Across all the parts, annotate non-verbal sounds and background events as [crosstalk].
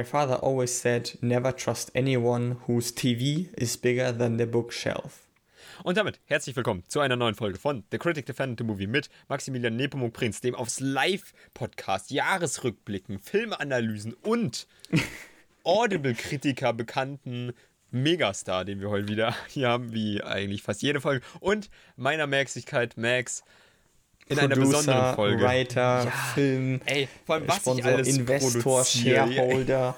My father always said, never trust anyone whose TV is bigger than the bookshelf. Und damit herzlich willkommen zu einer neuen Folge von The Critic Defended the Movie mit Maximilian Nepomuk Prinz, dem aufs Live-Podcast Jahresrückblicken, Filmanalysen und [laughs] Audible-Kritiker bekannten Megastar, den wir heute wieder hier haben, wie eigentlich fast jede Folge. Und meiner Maxigkeit Max in Producer, einer besonderen Folge. Writer, Ja, Film, Ey, vor allem was Sponsor, ich alles Investor. Shareholder,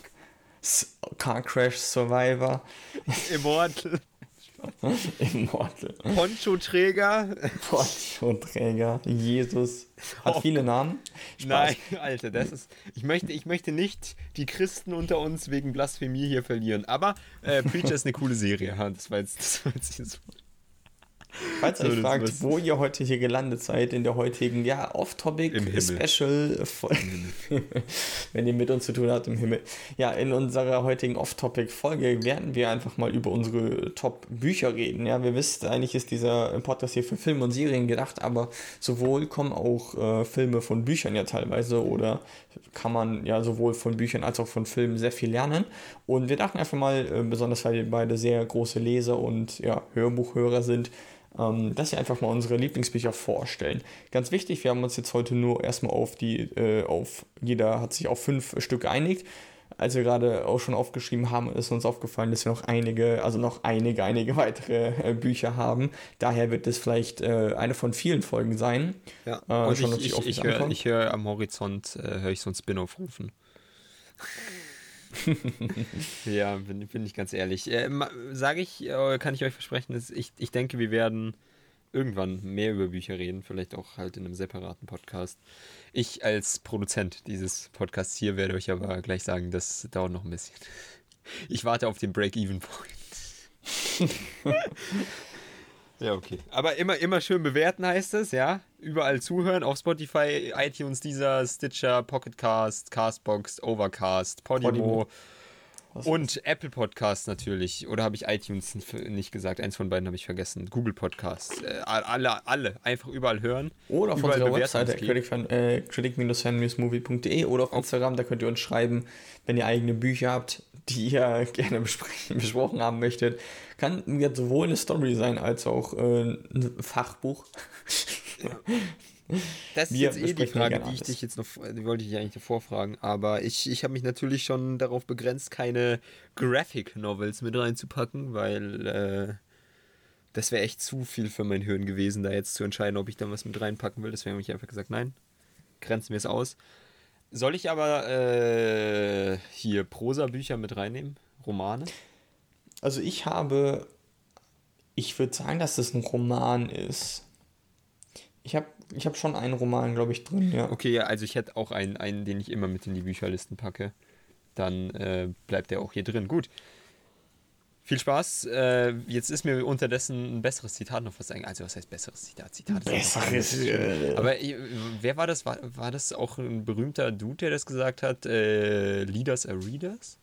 [laughs] Car Crash Survivor, [laughs] Immortal, Immortal, Poncho-Träger. Portoträger, Jesus. Hat Oh viele Namen. Spaß. Nein, Alter, das ist. Ich möchte, ich möchte nicht die Christen unter uns wegen Blasphemie hier verlieren. Aber äh, Preacher ist eine coole Serie. Das war jetzt, das war jetzt so. Falls ihr euch fragt, wo ihr heute hier gelandet seid in der heutigen, ja, Im Off-Topic Himmel. Special, Fol- [laughs] wenn ihr mit uns zu tun habt im Himmel. Ja, in unserer heutigen Off-Topic-Folge werden wir einfach mal über unsere Top-Bücher reden. Ja, wir wissen, eigentlich ist dieser Podcast hier für Filme und Serien gedacht, aber sowohl kommen auch äh, Filme von Büchern ja teilweise oder kann man ja sowohl von Büchern als auch von Filmen sehr viel lernen. Und wir dachten einfach mal, äh, besonders weil wir beide sehr große Leser und ja, Hörbuchhörer sind, ähm, dass wir einfach mal unsere Lieblingsbücher vorstellen. Ganz wichtig, wir haben uns jetzt heute nur erstmal auf die, äh, auf, jeder hat sich auf fünf Stück geeinigt. Als wir gerade auch schon aufgeschrieben haben, ist uns aufgefallen, dass wir noch einige, also noch einige, einige weitere äh, Bücher haben. Daher wird es vielleicht äh, eine von vielen Folgen sein. Ja, Äh, und schon ich, ich, ich höre ich hör am Horizont, äh, höre ich so ein Spin-off rufen. [laughs] ja, bin, bin ich ganz ehrlich. Äh, Sage ich, äh, kann ich euch versprechen, dass ich, ich denke, wir werden irgendwann mehr über Bücher reden, vielleicht auch halt in einem separaten Podcast. Ich als Produzent dieses Podcasts hier werde euch aber gleich sagen, das dauert noch ein bisschen. Ich warte auf den Break-Even-Point. [laughs] Ja, okay. Aber immer, immer schön bewerten heißt es, ja. Überall zuhören, auf Spotify, iTunes, Deezer, Stitcher, Pocketcast, Castbox, Overcast, Podimo, Podimo. Was und Apple Podcast natürlich. Oder habe ich iTunes nicht gesagt? Eins von beiden habe ich vergessen. Google Podcast. Äh, alle, alle. Einfach überall hören. Oder auf Überall unserer Webseite uns geben. critic- äh, oder auf Instagram, da könnt ihr uns schreiben, wenn ihr eigene Bücher habt, die ihr [laughs] gerne besprochen haben möchtet. Kann jetzt sowohl eine Story sein, als auch äh, ein Fachbuch. [laughs] Das ist Wir jetzt eh die Frage, die ich dich jetzt noch, die wollte ich eigentlich davor fragen, aber ich, ich habe mich natürlich schon darauf begrenzt, keine Graphic Novels mit reinzupacken, weil äh, das wäre echt zu viel für mein Hirn gewesen, da jetzt zu entscheiden, ob ich da was mit reinpacken will. Deswegen habe ich einfach gesagt, nein, grenzen wir es aus. Soll ich aber äh, hier Prosa-Bücher mit reinnehmen? Romane? Also ich habe, ich würde sagen, dass das ein Roman ist. Ich habe ich hab schon einen Roman, glaube ich, drin, ja. Okay, ja, also ich hätte auch einen, einen, den ich immer mit in die Bücherlisten packe. Dann äh, bleibt der auch hier drin. Gut. Viel Spaß. Äh, jetzt ist mir unterdessen ein besseres Zitat noch was eingefallen. Also, was heißt besseres Zitat? Zitat Besseres, äh. Aber äh, wer war das? War, war das auch ein berühmter Dude, der das gesagt hat? Äh, Leaders are Readers?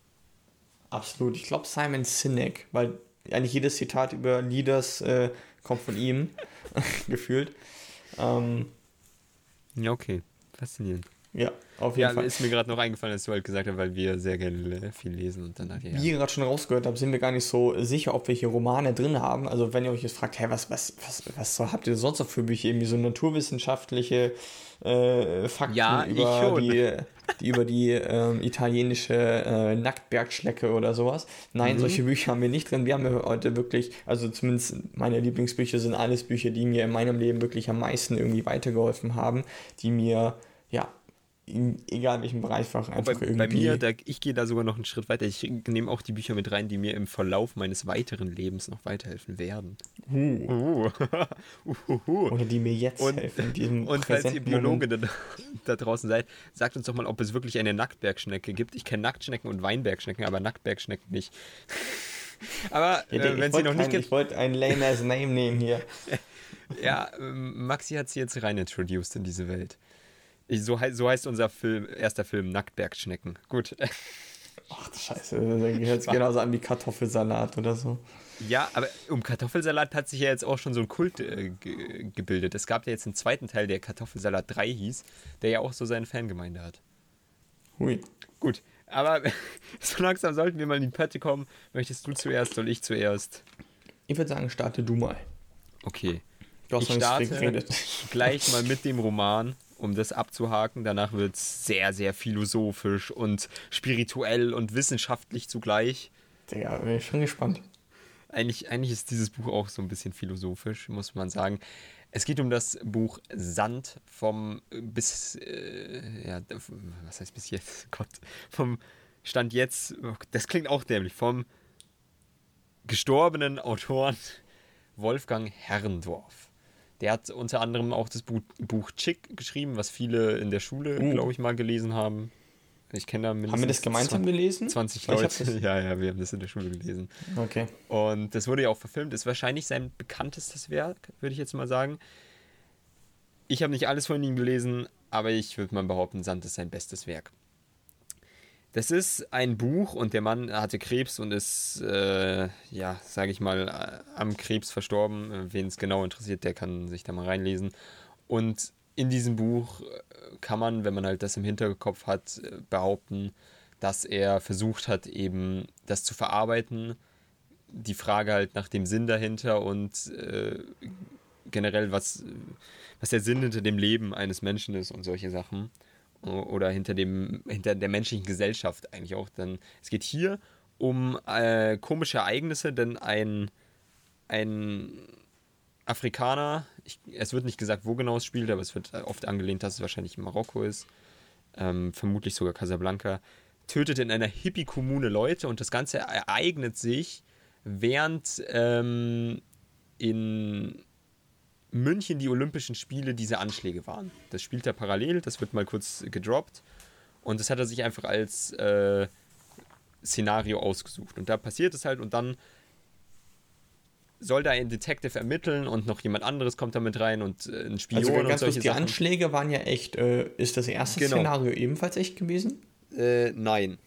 Absolut. Ich glaube Simon Sinek, weil eigentlich jedes Zitat über Leaders äh, kommt von ihm, [laughs] gefühlt. Ähm, Ja, okay. Faszinierend. Ja, auf jeden Ja, Fall. ist mir gerade noch eingefallen, dass du halt gesagt hast, weil wir sehr gerne viel lesen und dann hat Wie ihr gerade schon rausgehört habt, sind wir gar nicht so sicher, ob wir hier Romane drin haben. Also wenn ihr euch jetzt fragt, hey, was, was, was, was so, habt ihr sonst noch für Bücher? Irgendwie so naturwissenschaftliche äh, Fakten Ja, über die, die über die ähm, italienische äh, Nacktbergschlecke oder sowas. Mhm. Nein, solche Bücher haben wir nicht drin. Wir haben ja heute wirklich, also zumindest meine Lieblingsbücher sind alles Bücher, die mir in meinem Leben wirklich am meisten irgendwie weitergeholfen haben, die mir, ja, in, egal welchem Bereich einfach bei, irgendwie. bei mir, da, ich gehe da sogar noch einen Schritt weiter. Ich nehme auch die Bücher mit rein, die mir im Verlauf meines weiteren Lebens noch weiterhelfen werden. Uh, Uh. [laughs] Uhuhu. oder die mir jetzt Und, helfen. [laughs] und falls ihr Biologe da, da draußen seid, sagt uns doch mal, ob es wirklich eine Nacktbergschnecke gibt. Ich kenne Nacktschnecken und Weinbergschnecken, aber Nacktbergschnecken nicht. [laughs] aber Ja, äh, wenn sie noch nicht gibt, Ich wollte ein lame ass Name nehmen hier. ja, ähm, Maxi hat sie jetzt rein introduced in diese Welt. Ich, so, so heißt unser Film, erster Film Nacktbergschnecken. Gut. [laughs] Ach, du Scheiße, das hört sich genauso an wie Kartoffelsalat oder so. Ja, aber um Kartoffelsalat hat sich ja jetzt auch schon so ein Kult äh, ge gebildet. Es gab ja jetzt einen zweiten Teil, der Kartoffelsalat 3 hieß, der ja auch so seine Fangemeinde hat. Hui. Gut, Aber [laughs] so langsam sollten wir mal in die Pötte kommen. Möchtest du zuerst, soll ich zuerst? Ich würde sagen, starte du mal. Okay. Du hast ich starte gleich mal mit dem Roman, um das abzuhaken. Danach wird es sehr, sehr philosophisch und spirituell und wissenschaftlich zugleich. Ja, bin ich schon gespannt. Eigentlich, eigentlich ist dieses Buch auch so ein bisschen philosophisch, muss man sagen. Es geht um das Buch Sand vom bis, äh, ja, was heißt bis jetzt? [laughs] Gott, vom Stand jetzt, das klingt auch dämlich, vom gestorbenen Autoren Wolfgang Herrendorf. Der hat unter anderem auch das Buch, Buch Chick geschrieben, was viele in der Schule, uh. glaube ich, mal gelesen haben. Ich kenne da mindestens. Haben wir das gemeinsam 20, gelesen? 20 Leute. [laughs] Ja, ja, wir haben das in der Schule gelesen. Okay. Und das wurde ja auch verfilmt. Ist wahrscheinlich sein bekanntestes Werk, würde ich jetzt mal sagen. Ich habe nicht alles von ihm gelesen, aber ich würde mal behaupten, Sand ist sein bestes Werk. Das ist ein Buch und der Mann hatte Krebs und ist, äh, ja, sage ich mal, äh, am Krebs verstorben. Wen es genau interessiert, der kann sich da mal reinlesen. Und in diesem Buch äh, kann man, wenn man halt das im Hinterkopf hat, äh, behaupten, dass er versucht hat, eben das zu verarbeiten. Die Frage halt nach dem Sinn dahinter und äh, generell, was, was der Sinn hinter dem Leben eines Menschen ist und solche Sachen. Oder hinter, dem, hinter der menschlichen Gesellschaft eigentlich auch. Denn es geht hier um äh, komische Ereignisse, denn ein, ein Afrikaner, ich, es wird nicht gesagt, wo genau es spielt, aber es wird oft angelehnt, dass es wahrscheinlich in Marokko ist, ähm, vermutlich sogar Casablanca, tötet in einer Hippie-Kommune Leute und das Ganze ereignet sich, während ähm, in München die Olympischen Spiele diese Anschläge waren. Das spielt er parallel, das wird mal kurz gedroppt und das hat er sich einfach als äh, Szenario ausgesucht. Und da passiert es halt und dann soll da ein Detective ermitteln und noch jemand anderes kommt da mit rein und äh, ein Spion also, und solche Die Sachen. Anschläge waren ja echt. Äh, ist das erste genau. Szenario ebenfalls echt gewesen? Äh, nein.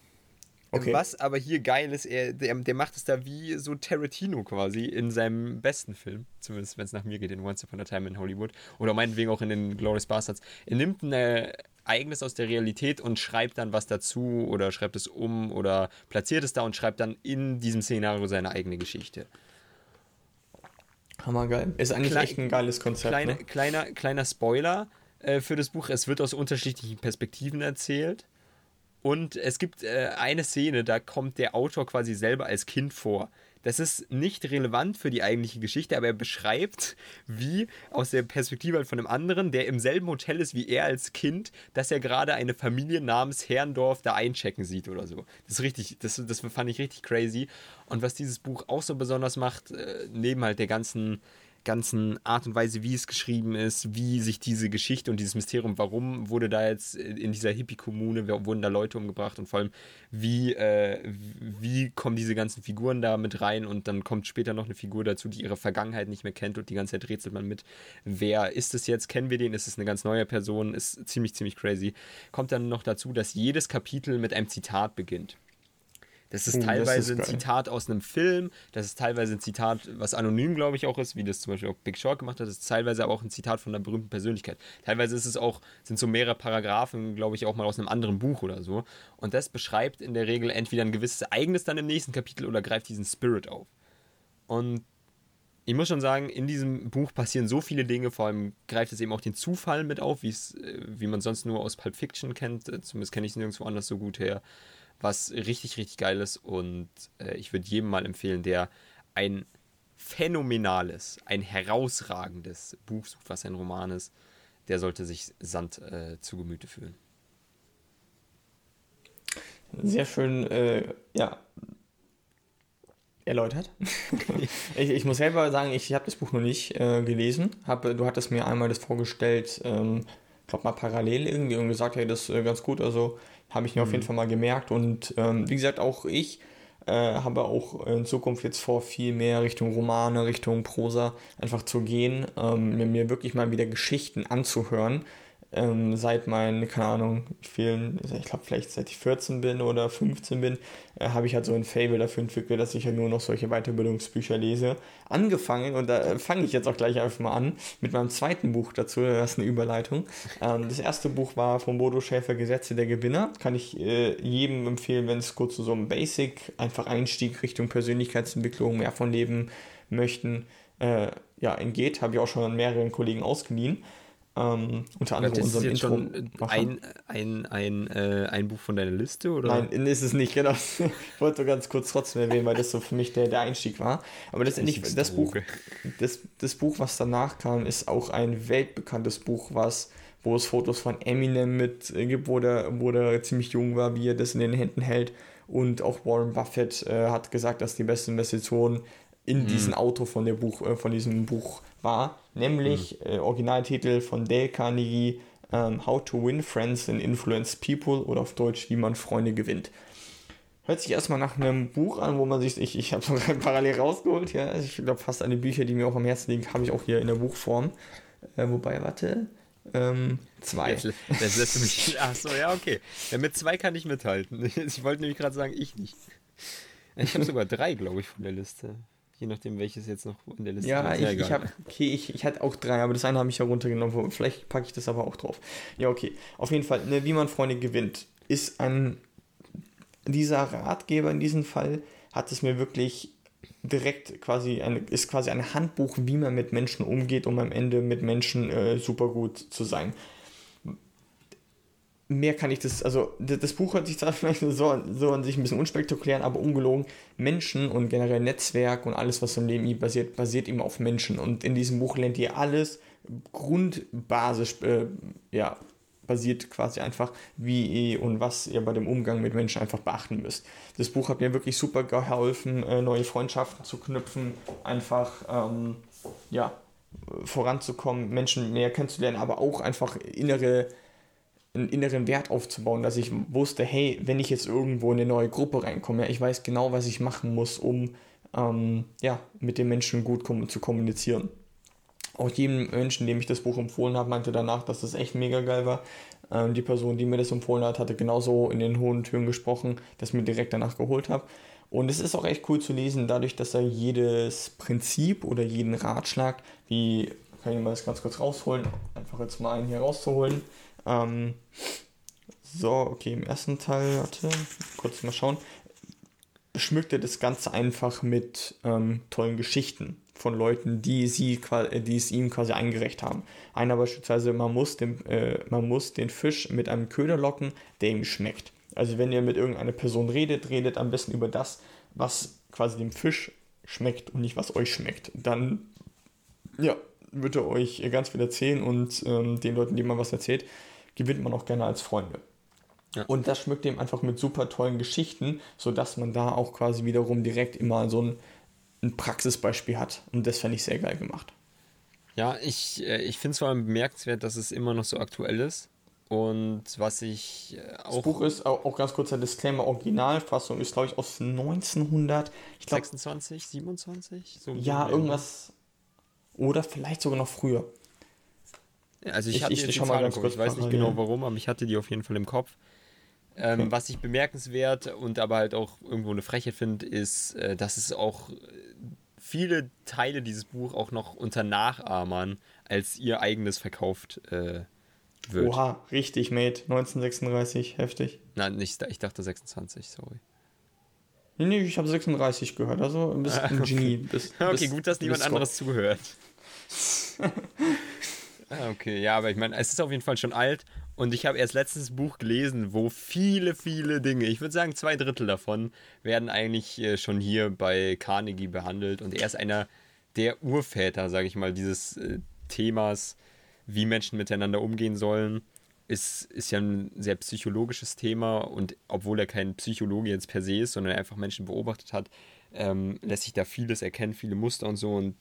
Okay. Was aber hier geil ist, er, der, der macht es da wie so Tarantino quasi in seinem besten Film, zumindest wenn es nach mir geht, in Once Upon a Time in Hollywood oder meinetwegen auch in den Glorious Bastards. Er nimmt ein Ereignis aus der Realität und schreibt dann was dazu oder schreibt es um oder platziert es da und schreibt dann in diesem Szenario seine eigene Geschichte. Hammergeil. Ist eigentlich Klein, echt ein geiles Konzept. Kleine, ne? kleiner, kleiner Spoiler äh, für das Buch. Es wird aus unterschiedlichen Perspektiven erzählt. Und es gibt äh, eine Szene, da kommt der Autor quasi selber als Kind vor. Das ist nicht relevant für die eigentliche Geschichte, aber er beschreibt, wie aus der Perspektive von einem anderen, der im selben Hotel ist wie er als Kind, dass er gerade eine Familie namens Herrndorf da einchecken sieht oder so. Das ist richtig, das, das fand ich richtig crazy. Und was dieses Buch auch so besonders macht, äh, neben halt der ganzen ganzen Art und Weise, wie es geschrieben ist, wie sich diese Geschichte und dieses Mysterium, warum wurde da jetzt in dieser Hippie-Kommune, wurden da Leute umgebracht und vor allem, wie, äh, wie kommen diese ganzen Figuren da mit rein und dann kommt später noch eine Figur dazu, die ihre Vergangenheit nicht mehr kennt und die ganze Zeit rätselt man mit, wer ist es jetzt, kennen wir den, ist es eine ganz neue Person, ist ziemlich, ziemlich crazy. Kommt dann noch dazu, dass jedes Kapitel mit einem Zitat beginnt. Das ist oh, teilweise das ist ein Zitat aus einem Film, das ist teilweise ein Zitat, was anonym, glaube ich, auch ist, wie das zum Beispiel auch Big Short gemacht hat, das ist teilweise aber auch ein Zitat von einer berühmten Persönlichkeit. Teilweise ist es auch, sind so mehrere Paragraphen, glaube ich, auch mal aus einem anderen Buch oder so. Und das beschreibt in der Regel entweder ein gewisses Ereignis dann im nächsten Kapitel oder greift diesen Spirit auf. Und ich muss schon sagen, in diesem Buch passieren so viele Dinge, vor allem greift es eben auch den Zufall mit auf, äh, wie man sonst nur aus Pulp Fiction kennt. Zumindest kenne ich es nirgendwo anders so gut her was richtig, richtig geil ist. Und äh, ich würde jedem mal empfehlen, der ein phänomenales, ein herausragendes Buch sucht, was ein Roman ist, der sollte sich Sand äh, zu Gemüte führen. Sehr schön, äh, ja, erläutert. [laughs] ich, ich, muss selber sagen, ich habe das Buch noch nicht äh, gelesen. Hab, du hattest mir einmal das vorgestellt, ähm, glaube mal parallel irgendwie und gesagt, hey, das ist äh, ganz gut. Also habe ich mir mhm. auf jeden mhm. Fall mal gemerkt. Und ähm, wie gesagt, auch ich äh, habe auch in Zukunft jetzt vor, viel mehr Richtung Romane, Richtung Prosa einfach zu gehen, ähm, mir, mir wirklich mal wieder Geschichten anzuhören. Ähm, seit meinen, keine Ahnung, vielen, ich glaube vielleicht seit ich 14 bin oder 15 bin, äh, habe ich halt so ein Fable dafür entwickelt, dass ich ja halt nur noch solche Weiterbildungsbücher lese. Angefangen, und da äh, fange ich jetzt auch gleich einfach mal an, mit meinem zweiten Buch dazu, das ist eine Überleitung. Ähm, das erste Buch war von Bodo Schäfer, Gesetze der Gewinner. Kann ich äh, jedem empfehlen, wenn es kurz so um Basic, einfach Einstieg Richtung Persönlichkeitsentwicklung, mehr von Leben möchten, äh, ja, entgeht. Habe ich auch schon an mehreren Kollegen ausgeliehen. Ähm, unter anderem unserem Intro. Schon ein, ein, ein, äh, ein Buch von deiner Liste? Oder? Nein, ist es nicht, genau. [laughs] ich wollte ganz kurz trotzdem erwähnen, weil das so für mich der, der Einstieg war. Aber letztendlich, das Buch, das, das Buch, was danach kam, ist auch ein weltbekanntes Buch, was wo es Fotos von Eminem mit äh, gibt, wo der, wo der ziemlich jung war, wie er das in den Händen hält. Und auch Warren Buffett äh, hat gesagt, dass die beste Investition in mhm. diesem Auto von, der Buch, äh, von diesem Buch war, nämlich mhm. äh, Originaltitel von Dale Carnegie, ähm, How to Win Friends and Influence People oder auf Deutsch, wie man Freunde gewinnt. Hört sich erstmal nach einem Buch an, wo man sich, ich, ich habe es [laughs] parallel rausgeholt, ja, ich glaube fast alle Bücher, die mir auch am Herzen liegen, habe ich auch hier in der Buchform. Äh, wobei, warte, ähm, zwei. Das, das lässt mich, [laughs] ach so, ja, okay. Ja, mit zwei kann ich mithalten. [laughs] Ich wollte nämlich gerade sagen, ich nicht. Ich habe sogar drei, glaube ich, von der Liste. Je nachdem, welches jetzt noch in der Liste ja, ist. Ja, ich, ich habe, okay, ich, ich hatte auch drei, aber das eine habe ich ja runtergenommen. Vielleicht packe ich das aber auch drauf. Ja, okay. Auf jeden Fall, ne, wie man Freunde gewinnt, ist ein, dieser Ratgeber in diesem Fall hat es mir wirklich direkt quasi, eine, ist quasi ein Handbuch, wie man mit Menschen umgeht, um am Ende mit Menschen äh, super gut zu sein mehr kann ich das, also das Buch hört sich zwar [laughs] vielleicht so, so an sich ein bisschen unspektakulär, aber ungelogen, Menschen und generell Netzwerk und alles, was im Leben basiert, basiert eben auf Menschen. Und in diesem Buch lernt ihr alles grundbasisch, äh, ja, basiert quasi einfach, wie ihr und was ihr bei dem Umgang mit Menschen einfach beachten müsst. Das Buch hat mir wirklich super geholfen, äh, neue Freundschaften zu knüpfen, einfach, ähm, ja, voranzukommen, Menschen näher kennenzulernen, aber auch einfach innere einen inneren Wert aufzubauen, dass ich wusste, hey, wenn ich jetzt irgendwo in eine neue Gruppe reinkomme, ich weiß genau, was ich machen muss, um ähm, ja, mit den Menschen gut kom zu kommunizieren. Auch jedem Menschen, dem ich das Buch empfohlen habe, meinte danach, dass das echt mega geil war. Ähm, die Person, die mir das empfohlen hat, hatte genauso in den hohen Tönen gesprochen, dass ich mir direkt danach geholt habe. Und es ist auch echt cool zu lesen, dadurch, dass er jedes Prinzip oder jeden Ratschlag, wie kann ich mal das ganz kurz rausholen, einfach jetzt mal einen hier rauszuholen, ähm, so, okay, im ersten Teil, warte, kurz mal schauen, schmückt er das Ganze einfach mit ähm, tollen Geschichten von Leuten, die, sie, die es ihm quasi eingerecht haben. Einer beispielsweise, man muss, den, äh, man muss den Fisch mit einem Köder locken, der ihm schmeckt. Also wenn ihr mit irgendeiner Person redet, redet am besten über das, was quasi dem Fisch schmeckt und nicht was euch schmeckt. Dann, ja, wird er euch ganz viel erzählen und ähm, den Leuten, denen man was erzählt, gewinnt man auch gerne als Freunde. Ja. Und das schmückt ihm einfach mit super tollen Geschichten, sodass man da auch quasi wiederum direkt immer so ein, ein Praxisbeispiel hat. Und das fände ich sehr geil gemacht. Ja, ich, äh, ich finde es vor allem bemerkenswert, dass es immer noch so aktuell ist. Und was ich äh, auch. Das Buch ist auch, auch ganz kurzer Disclaimer: Originalfassung ist, glaube ich, aus 1900. Ich glaub, 26, 27? So ja, irgendwas. Oder vielleicht sogar noch früher. Also ich, ich, ich, ich, mal ganz kurz ich weiß nicht genau warum, aber ich hatte die auf jeden Fall im Kopf. Ähm, okay. Was ich bemerkenswert und aber halt auch irgendwo eine Frechheit finde, ist, äh, dass es auch viele Teile dieses Buch auch noch unter Nachahmern als ihr eigenes verkauft äh, wird. Oha, richtig, Mate. 1936, heftig. Nein, nicht, ich dachte 26, sorry. Nee, nee, ich habe 36 gehört, also ein bisschen [laughs] ein Genie. Bis, okay, bis, gut, dass niemand anderes zuhört. [laughs] Ah, okay, ja, aber ich meine, es ist auf jeden Fall schon alt. Und ich habe erst letztes Buch gelesen, wo viele, viele Dinge, ich würde sagen zwei Drittel davon, werden eigentlich äh, schon hier bei Carnegie behandelt. Und er ist einer der Urväter, sage ich mal, dieses äh, Themas, wie Menschen miteinander umgehen sollen. Ist, ist ja ein sehr psychologisches Thema. Und obwohl er kein Psychologe jetzt per se ist, sondern einfach Menschen beobachtet hat, ähm, lässt sich da vieles erkennen, viele Muster und so. Und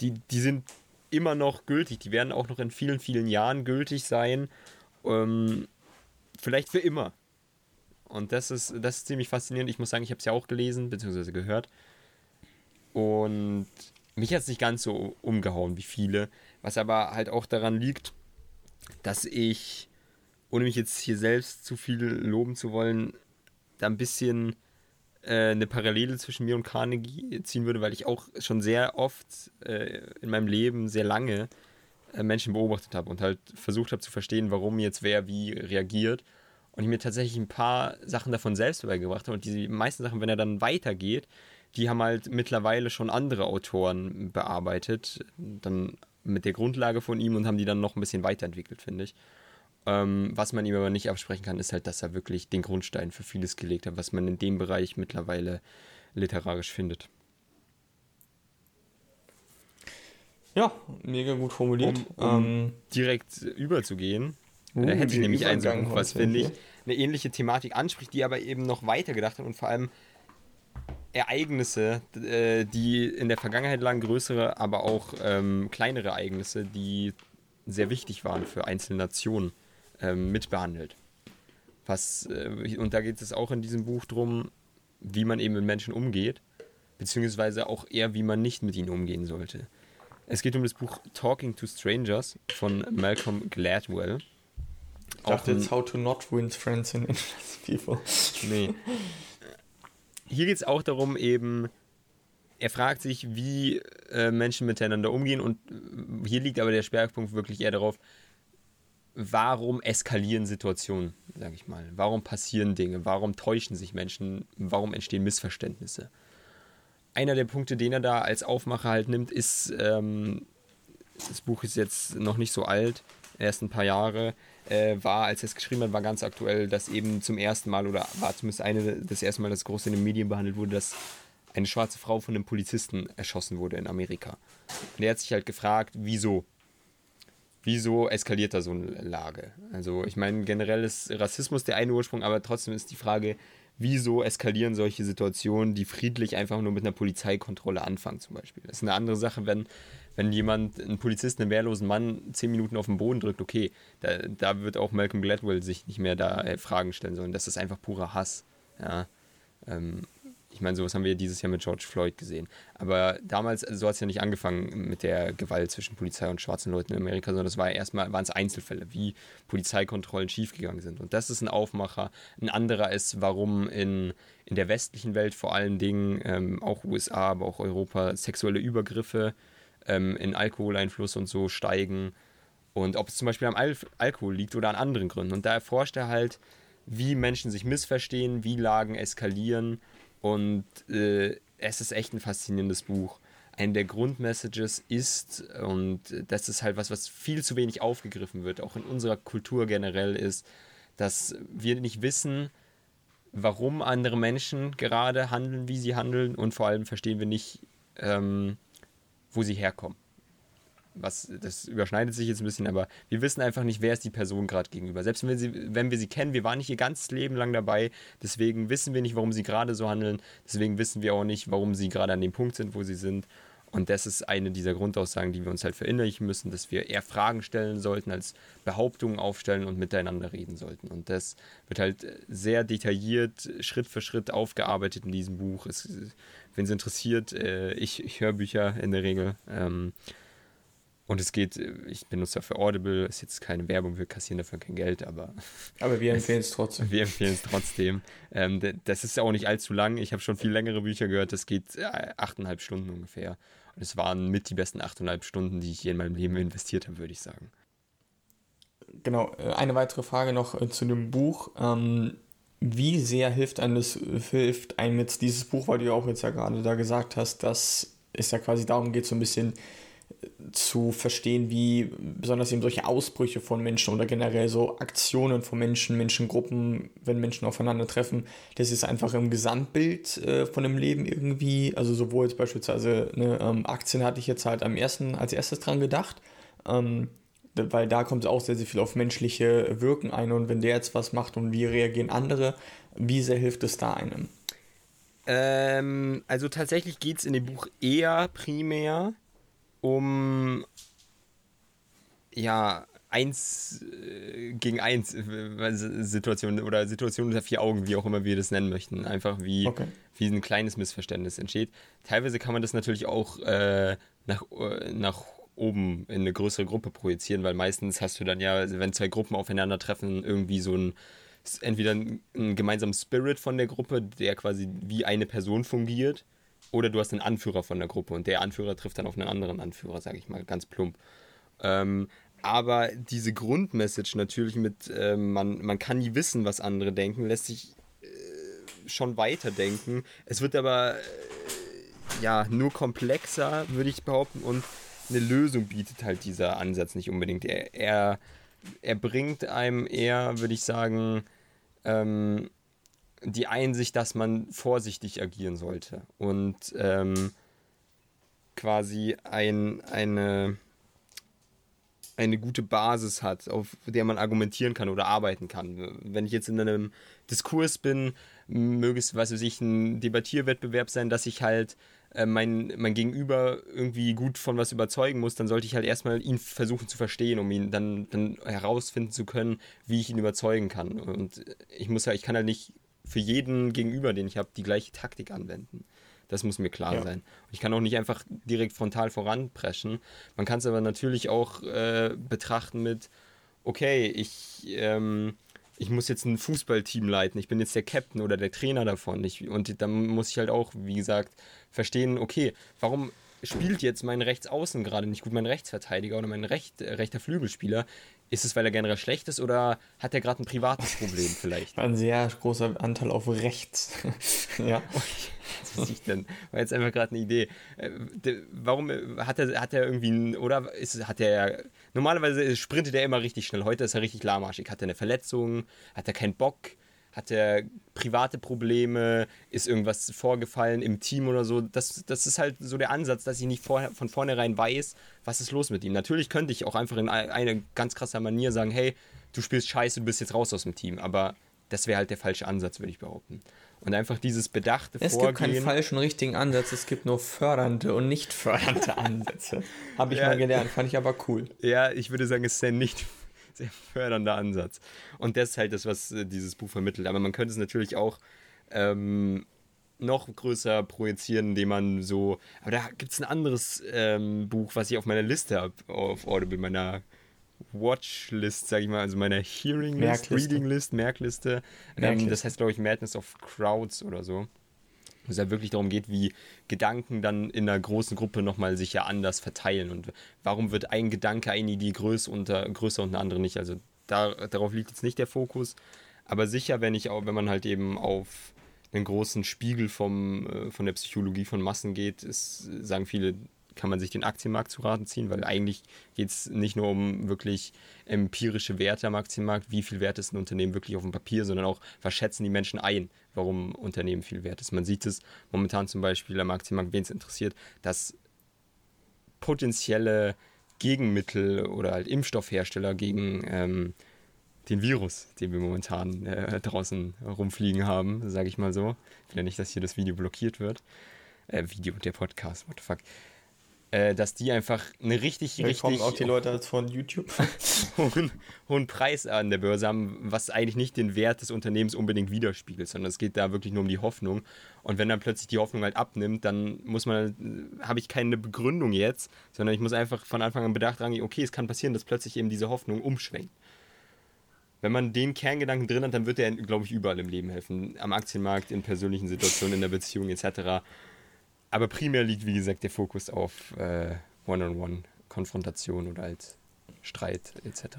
die, die sind immer noch gültig. Die werden auch noch in vielen, vielen Jahren gültig sein. Ähm, vielleicht für immer. Und das ist, das ist ziemlich faszinierend. Ich muss sagen, ich habe es ja auch gelesen, beziehungsweise gehört. Und mich hat es nicht ganz so umgehauen wie viele. Was aber halt auch daran liegt, dass ich, ohne mich jetzt hier selbst zu viel loben zu wollen, da ein bisschen äh, eine Parallele zwischen mir und Carnegie ziehen würde, weil ich auch schon sehr oft äh, in meinem Leben sehr lange äh, Menschen beobachtet habe und halt versucht habe zu verstehen, warum jetzt wer wie reagiert. Und ich mir tatsächlich ein paar Sachen davon selbst beigebracht habe. Und die meisten Sachen, wenn er dann weitergeht, die haben halt mittlerweile schon andere Autoren bearbeitet, dann mit der Grundlage von ihm und haben die dann noch ein bisschen weiterentwickelt, finde ich. Ähm, was man ihm aber nicht absprechen kann, ist halt, dass er wirklich den Grundstein für vieles gelegt hat, was man in dem Bereich mittlerweile literarisch findet. Ja, mega gut formuliert. Um, um ähm, direkt überzugehen, uh, da hätte ich nämlich ein so Buch, was finde ich eine ähnliche Thematik anspricht, die aber eben noch weiter gedacht hat und vor allem Ereignisse, äh, die in der Vergangenheit lagen, größere, aber auch ähm, kleinere Ereignisse, die sehr wichtig waren für einzelne Nationen, ähm, mitbehandelt. Was, äh, und da geht es auch in diesem Buch drum, wie man eben mit Menschen umgeht, beziehungsweise auch eher, wie man nicht mit ihnen umgehen sollte. Es geht um das Buch Talking to Strangers von Malcolm Gladwell. Ich dachte jetzt How to Not Win Friends and People. Nee. Hier geht es auch darum, eben, er fragt sich, wie äh, Menschen miteinander umgehen und äh, hier liegt aber der Schwerpunkt wirklich eher darauf, warum eskalieren Situationen, sage ich mal. Warum passieren Dinge? Warum täuschen sich Menschen? Warum entstehen Missverständnisse? einer der Punkte, den er da als Aufmacher halt nimmt, ist, ähm, das Buch ist jetzt noch nicht so alt, erst ein paar Jahre, äh, war, als er es geschrieben hat, war ganz aktuell, dass eben zum ersten Mal oder war zumindest eine, das erste Mal, das groß in den Medien behandelt wurde, dass eine schwarze Frau von einem Polizisten erschossen wurde in Amerika. Und er hat sich halt gefragt, wieso? Wieso eskaliert da so eine Lage? Also ich meine, generell ist Rassismus der eine Ursprung, aber trotzdem ist die Frage, wieso eskalieren solche Situationen, die friedlich einfach nur mit einer Polizeikontrolle anfangen zum Beispiel. Das ist eine andere Sache, wenn, wenn jemand, ein Polizist, einen wehrlosen Mann zehn Minuten auf den Boden drückt, okay, da, da wird auch Malcolm Gladwell sich nicht mehr da äh, Fragen stellen sollen. Das ist einfach purer Hass. Ja. Ähm, ich meine, sowas haben wir dieses Jahr mit George Floyd gesehen. Aber damals, also so hat es ja nicht angefangen mit der Gewalt zwischen Polizei und schwarzen Leuten in Amerika, sondern das war erstmal, waren es Einzelfälle, wie Polizeikontrollen schiefgegangen sind. Und das ist ein Aufmacher. Ein anderer ist, warum in, in der westlichen Welt vor allen Dingen, ähm, auch USA, aber auch Europa, sexuelle Übergriffe ähm, in Alkoholeinfluss und so steigen. Und ob es zum Beispiel am Al Alkohol liegt oder an anderen Gründen. Und da erforscht er halt, wie Menschen sich missverstehen, wie Lagen eskalieren und äh, es ist echt ein faszinierendes Buch. Eine der Grundmessages ist, und das ist halt was, was viel zu wenig aufgegriffen wird, auch in unserer Kultur generell ist, dass wir nicht wissen, warum andere Menschen gerade handeln, wie sie handeln und vor allem verstehen wir nicht, ähm, wo sie herkommen was, das überschneidet sich jetzt ein bisschen, aber wir wissen einfach nicht, wer ist die Person gerade gegenüber. Selbst wenn sie, wenn wir sie kennen, wir waren nicht ihr ganzes Leben lang dabei, deswegen wissen wir nicht, warum sie gerade so handeln, deswegen wissen wir auch nicht, warum sie gerade an dem Punkt sind, wo sie sind. Und das ist eine dieser Grundaussagen, die wir uns halt verinnerlichen müssen, dass wir eher Fragen stellen sollten, als Behauptungen aufstellen und miteinander reden sollten. Und das wird halt sehr detailliert, Schritt für Schritt aufgearbeitet in diesem Buch. Wenn es interessiert, äh, ich, ich höre Bücher in der Regel. Ähm, und es geht, ich benutze dafür Audible, ist jetzt keine Werbung, wir kassieren dafür kein Geld, aber. [laughs] Aber wir empfehlen es trotzdem. [laughs] Wir empfehlen es trotzdem. Ähm, das ist auch nicht allzu lang. Ich habe schon viel längere Bücher gehört, das geht äh, achteinhalb Stunden ungefähr. Und es waren mit die besten achteinhalb Stunden, die ich je in meinem Leben investiert habe, würde ich sagen. Genau, äh, eine weitere Frage noch äh, zu dem Buch. Ähm, wie sehr hilft einem das, hilft einem jetzt dieses Buch, weil du ja auch jetzt ja gerade da gesagt hast, dass es ja quasi darum geht, so ein bisschen zu verstehen, wie besonders eben solche Ausbrüche von Menschen oder generell so Aktionen von Menschen, Menschengruppen, wenn Menschen aufeinandertreffen, das ist einfach im Gesamtbild äh, von dem Leben irgendwie, also sowohl jetzt beispielsweise ne, ähm, Aktien hatte ich jetzt halt am ersten, als erstes dran gedacht, ähm, weil da kommt es auch sehr, sehr viel auf menschliche Wirken ein und wenn der jetzt was macht und wie reagieren andere, wie sehr hilft es da einem? Ähm, also tatsächlich geht es in dem Buch eher primär um ja eins äh, gegen eins äh, Situationen oder Situationen unter vier Augen, wie auch immer wir das nennen möchten. Einfach wie, okay. wie ein kleines Missverständnis entsteht. Teilweise kann man das natürlich auch äh, nach, äh, nach oben in eine größere Gruppe projizieren, weil meistens hast du dann ja, wenn zwei Gruppen aufeinandertreffen, irgendwie so ein entweder ein, ein gemeinsamen Spirit von der Gruppe, der quasi wie eine Person fungiert, oder du hast einen Anführer von der Gruppe und der Anführer trifft dann auf einen anderen Anführer, sage ich mal, ganz plump. Ähm, aber diese Grundmessage natürlich mit, äh, man, man kann nie wissen, was andere denken, lässt sich äh, schon weiterdenken. Es wird aber äh, ja nur komplexer, würde ich behaupten, und eine Lösung bietet halt dieser Ansatz nicht unbedingt. Er, er, er bringt einem eher, würde ich sagen, ähm, die Einsicht, dass man vorsichtig agieren sollte und ähm, quasi ein, eine, eine gute Basis hat, auf der man argumentieren kann oder arbeiten kann. Wenn ich jetzt in einem Diskurs bin, möge es, was weiß ich, ein Debattierwettbewerb sein, dass ich halt äh, mein, mein Gegenüber irgendwie gut von was überzeugen muss, dann sollte ich halt erstmal ihn versuchen zu verstehen, um ihn dann, dann herausfinden zu können, wie ich ihn überzeugen kann. Und ich muss ja, ich kann halt nicht für jeden Gegenüber, den ich habe, die gleiche Taktik anwenden. Das muss mir klar ja. sein. Und ich kann auch nicht einfach direkt frontal voranpreschen. Man kann es aber natürlich auch äh, betrachten mit, okay, ich, ähm, ich muss jetzt ein Fußballteam leiten, ich bin jetzt der Captain oder der Trainer davon. Ich, und dann muss ich halt auch, wie gesagt, verstehen, okay, warum spielt jetzt mein Rechtsaußen gerade nicht gut, mein Rechtsverteidiger oder mein Recht, äh, rechter Flügelspieler? Ist es, weil er generell schlecht ist oder hat er gerade ein privates Problem vielleicht? [laughs] Ein sehr großer Anteil auf rechts. [laughs] ja. [laughs] Was ich denn? War jetzt einfach gerade eine Idee. Äh, warum äh, hat er, hat er irgendwie, oder ist, hat er, normalerweise sprintet er immer richtig schnell. Heute ist er richtig lahmarschig. Hat er eine Verletzung? Hat er keinen Bock? Hat er private Probleme? Ist irgendwas vorgefallen im Team oder so? Das, das ist halt so der Ansatz, dass ich nicht vor, von vornherein weiß, was ist los mit ihm. Natürlich könnte ich auch einfach in eine ganz krasse Manier sagen, hey, du spielst scheiße, du bist jetzt raus aus dem Team. Aber das wäre halt der falsche Ansatz, würde ich behaupten. Und einfach dieses bedachte es Vorgehen. Es gibt keinen falschen und richtigen Ansatz, es gibt nur fördernde und nicht fördernde Ansätze. Habe ich ja, mal gelernt, fand ich aber cool. Ja, ich würde sagen, es ist ja nicht sehr [laughs] fördernder Ansatz. Und das ist halt das, was äh, dieses Buch vermittelt. Aber man könnte es natürlich auch ähm, noch größer projizieren, indem man so. Aber da gibt es ein anderes ähm, Buch, was ich auf meiner Liste habe, auf Audible, meiner Watchlist, sage ich mal, also meiner Hearing List, Reading List, Merkliste. Ähm, das heißt, glaube ich, Madness of Crowds oder so es ja wirklich darum geht, wie Gedanken dann in einer großen Gruppe nochmal sich ja anders verteilen und warum wird ein Gedanke, eine Idee größer, unter, größer und eine andere nicht. Also da, darauf liegt jetzt nicht der Fokus, aber sicher, wenn ich auch, wenn man halt eben auf einen großen Spiegel vom, äh, von der Psychologie von Massen geht, ist, sagen viele, kann man sich den Aktienmarkt zu Raten ziehen, weil eigentlich geht es nicht nur um wirklich empirische Werte am Aktienmarkt, wie viel Wert ist ein Unternehmen wirklich auf dem Papier, sondern auch, was schätzen die Menschen ein, warum ein Unternehmen viel wert ist. Man sieht es momentan zum Beispiel am Aktienmarkt, wen es interessiert, dass potenzielle Gegenmittel oder halt Impfstoffhersteller gegen ähm, den Virus, den wir momentan äh, draußen rumfliegen haben, sage ich mal so. Ich will ja nicht, dass hier das Video blockiert wird. Äh, Video, der Podcast, what the fuck äh, dass die einfach eine richtig, Willkommen richtig. auch die Leute als von YouTube. [laughs] hohen, hohen Preis an der Börse haben, was eigentlich nicht den Wert des Unternehmens unbedingt widerspiegelt, sondern es geht da wirklich nur um die Hoffnung. Und wenn dann plötzlich die Hoffnung halt abnimmt, dann muss man, habe ich keine Begründung jetzt, sondern ich muss einfach von Anfang an bedacht rangehen, okay, es kann passieren, dass plötzlich eben diese Hoffnung umschwenkt. Wenn man den Kerngedanken drin hat, dann wird er, glaube ich, überall im Leben helfen. Am Aktienmarkt, in persönlichen Situationen, in der Beziehung etc aber primär liegt, wie gesagt, der Fokus auf äh, One-on-One-Konfrontation oder halt Streit etc.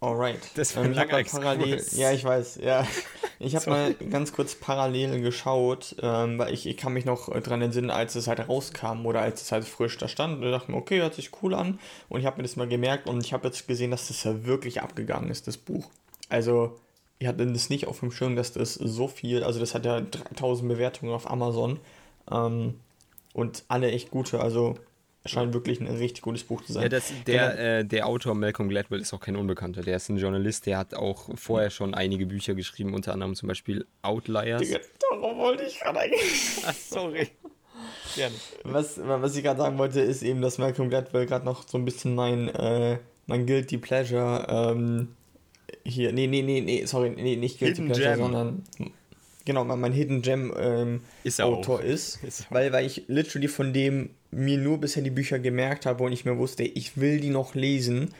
Alright. Das war ähm, ein parallel, Ja, ich weiß. Ja, [laughs] ich habe mal ganz kurz parallel geschaut, ähm, weil ich, ich kann mich noch dran entsinnen, als es halt rauskam oder als es halt frisch da stand. Und ich dachte mir, okay, hört sich cool an. Und ich habe mir das mal gemerkt und ich habe jetzt gesehen, dass das ja wirklich abgegangen ist, das Buch. Also ich hatte das nicht auf dem Schirm, dass das so viel, also das hat ja 3000 Bewertungen auf Amazon ähm, und alle echt gute, also scheint wirklich ein richtig gutes Buch zu sein. Ja, das, der, genau. äh, der Autor Malcolm Gladwell ist auch kein Unbekannter. Der ist ein Journalist, der hat auch vorher schon einige Bücher geschrieben, unter anderem zum Beispiel Outliers. Digga, darum wollte ich gerade eigentlich. Ach, [laughs] sorry. Gerne. Was, was ich gerade sagen wollte, ist eben, dass Malcolm Gladwell gerade noch so ein bisschen mein, äh, mein Guilty Pleasure ähm, hier, nee, nee, nee, nee, sorry, nee, nicht Guilty Hidden Pleasure, Gem. sondern genau, mein Hidden Gem ähm, ist Autor auch. ist, ist weil, weil ich literally von dem mir nur bisher die Bücher gemerkt habe und ich mir wusste, ich will die noch lesen,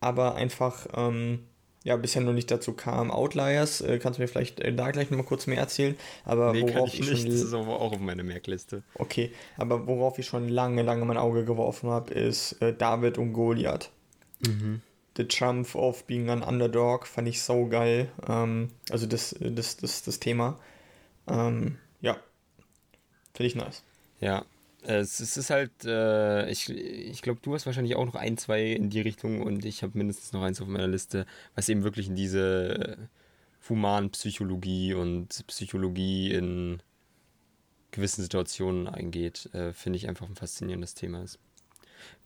aber einfach ähm, ja bisher noch nicht dazu kam. Outliers, äh, kannst du mir vielleicht äh, da gleich nochmal kurz mehr erzählen, aber nee, worauf ich, ich, nicht. schon Das ist aber auch auf meiner Merkliste. okay, aber worauf ich schon lange, lange mein Auge geworfen habe, ist äh, David und Goliath. The Triumph of Being an Underdog fand ich so geil. Ähm, also das, das, das, das Thema. Ähm, ja, finde ich nice. Ja, es, es ist halt, äh, ich, ich glaube, du hast wahrscheinlich auch noch ein, zwei in die Richtung und ich habe mindestens noch eins auf meiner Liste, was eben wirklich in diese Humanpsychologie und Psychologie in gewissen Situationen eingeht, äh, finde ich einfach ein faszinierendes Thema ist.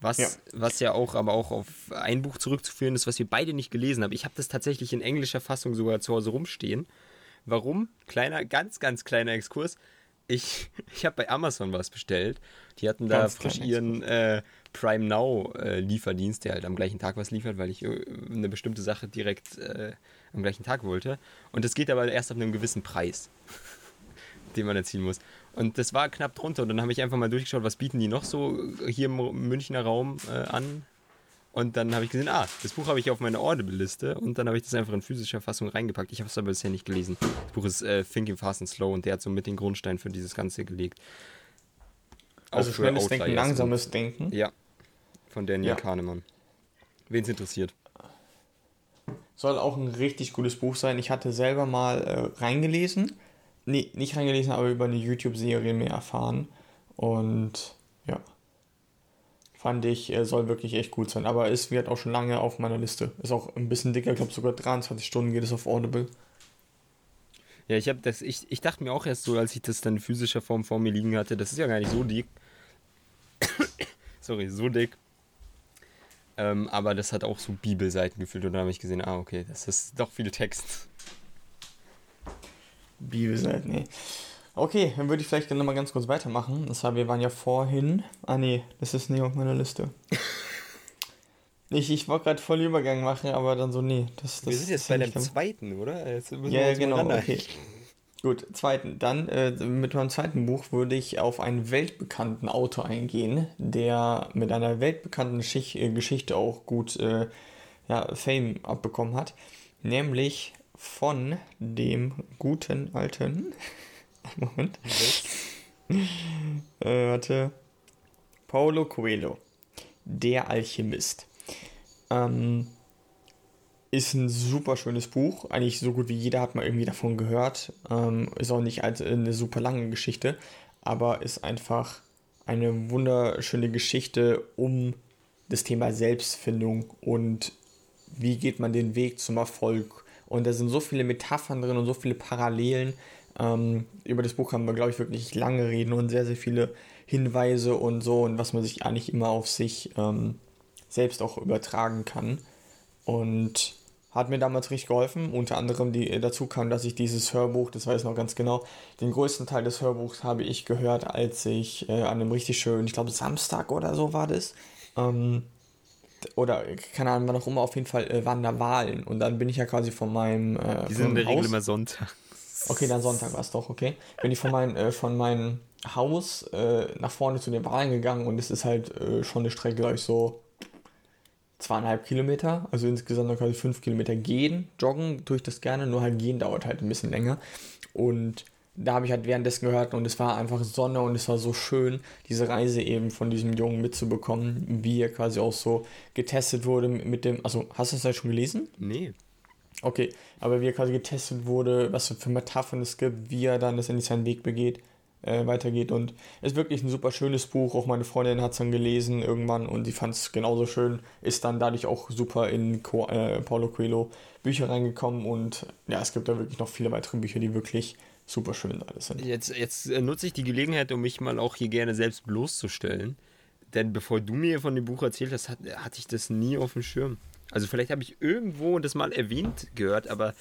Was Ja. was ja auch, aber auch auf ein Buch zurückzuführen ist, was wir beide nicht gelesen haben. Ich habe das tatsächlich in englischer Fassung sogar zu Hause rumstehen. Warum? Kleiner, ganz, ganz kleiner Exkurs. Ich, [laughs] ich habe bei Amazon was bestellt. Die hatten da Ganz frisch ihren äh, Prime Now äh, Lieferdienst, der halt am gleichen Tag was liefert, weil ich äh, eine bestimmte Sache direkt äh, am gleichen Tag wollte. Und das geht aber erst ab einem gewissen Preis, [laughs] den man erzielen muss. Und das war knapp drunter. Und dann habe ich einfach mal durchgeschaut, was bieten die noch so hier im Münchner Raum äh, an. Und dann habe ich gesehen, ah, das Buch habe ich auf meiner Audible-Liste und dann habe ich das einfach in physischer Fassung reingepackt. Ich habe es aber bisher nicht gelesen. Das Buch ist äh, Thinking Fast and Slow und der hat so mit den Grundstein für dieses Ganze gelegt. Also Auch schnelles Denken, langsames Denken. Und, ja, von Daniel Ja. Kahnemann. Wen es interessiert. Soll auch ein richtig gutes Buch sein. Ich hatte selber mal äh, reingelesen. Nee, nicht reingelesen, aber über eine YouTube-Serie mehr erfahren. Und ja. Fand ich, äh, soll wirklich echt gut sein. Aber es wird auch schon lange auf meiner Liste. Ist auch ein bisschen dicker, ich glaube sogar 23 Stunden geht es auf Audible. Ja, ich habe das, ich, ich dachte mir auch erst so, als ich das dann in physischer Form vor mir liegen hatte, das ist ja gar nicht so dick. [coughs] Sorry, so dick. Ähm, aber das hat auch so Bibelseiten gefühlt und dann habe ich gesehen, ah, okay, das ist doch viel Text. Bibelseiten, nee. Okay, dann würde ich vielleicht dann nochmal ganz kurz weitermachen. Das war, wir waren ja vorhin. Ah, nee, das ist nicht auf meiner Liste. [laughs] ich ich wollte gerade voll Übergang machen, aber dann so, nee. Das, das, Wir sind jetzt bei dem zweiten, oder? Jetzt müssen Ja, uns genau, okay. Gut, zweiten. Dann äh, mit meinem zweiten Buch würde ich auf einen weltbekannten Autor eingehen, der mit einer weltbekannten Schicht, äh, Geschichte auch gut äh, ja, Fame abbekommen hat. Nämlich von dem guten alten. [laughs] Moment. Äh, warte. Paulo Coelho. Der Alchemist. Ähm, ist ein super schönes Buch. Eigentlich so gut wie jeder hat mal irgendwie davon gehört. Ähm, ist auch nicht als eine super lange Geschichte, aber ist einfach eine wunderschöne Geschichte um das Thema Selbstfindung und wie geht man den Weg zum Erfolg. Und da sind so viele Metaphern drin und so viele Parallelen. Ähm, über das Buch haben wir, glaube ich, wirklich lange reden und sehr, sehr viele Hinweise und so und was man sich eigentlich immer auf sich ähm, selbst auch übertragen kann. Und hat mir damals richtig geholfen. Unter anderem die, äh, dazu kam, dass ich dieses Hörbuch, das weiß ich noch ganz genau, den größten Teil des Hörbuchs habe ich gehört, als ich äh, an einem richtig schönen, ich glaube Samstag oder so war das. Ähm, oder keine Ahnung, wann auch immer, auf jeden Fall äh, waren da Wahlen. Und dann bin ich ja quasi von meinem, äh, Die sind in der Regel immer Sonntag. Okay, dann Sonntag war es doch, okay. Bin ich von, mein, äh, von meinem Haus äh, nach vorne zu den Wahlen gegangen und es ist halt äh, schon eine Strecke, glaube ich, so zweieinhalb Kilometer. Also insgesamt quasi fünf Kilometer gehen. Joggen tue ich das gerne, nur halt gehen dauert halt ein bisschen länger. Und da habe ich halt währenddessen gehört und es war einfach Sonne und es war so schön, diese Reise eben von diesem Jungen mitzubekommen, wie er quasi auch so getestet wurde mit dem. Also, hast du das halt schon gelesen? Nee. Okay, aber wie er quasi getestet wurde, was für Metaphern es gibt, wie er dann letztendlich seinen Weg begeht, äh, weitergeht. Und es ist wirklich ein super schönes Buch. Auch meine Freundin hat es dann gelesen irgendwann und sie fand es genauso schön. Ist dann dadurch auch super in Co äh, Paulo Coelho Bücher reingekommen. Und ja, es gibt da wirklich noch viele weitere Bücher, die wirklich super schön alles sind. Jetzt, jetzt äh, nutze ich die Gelegenheit, um mich mal auch hier gerne selbst bloßzustellen. Denn bevor du mir von dem Buch erzählt hast, hat, hatte ich das nie auf dem Schirm. Also vielleicht habe ich irgendwo das mal erwähnt gehört, aber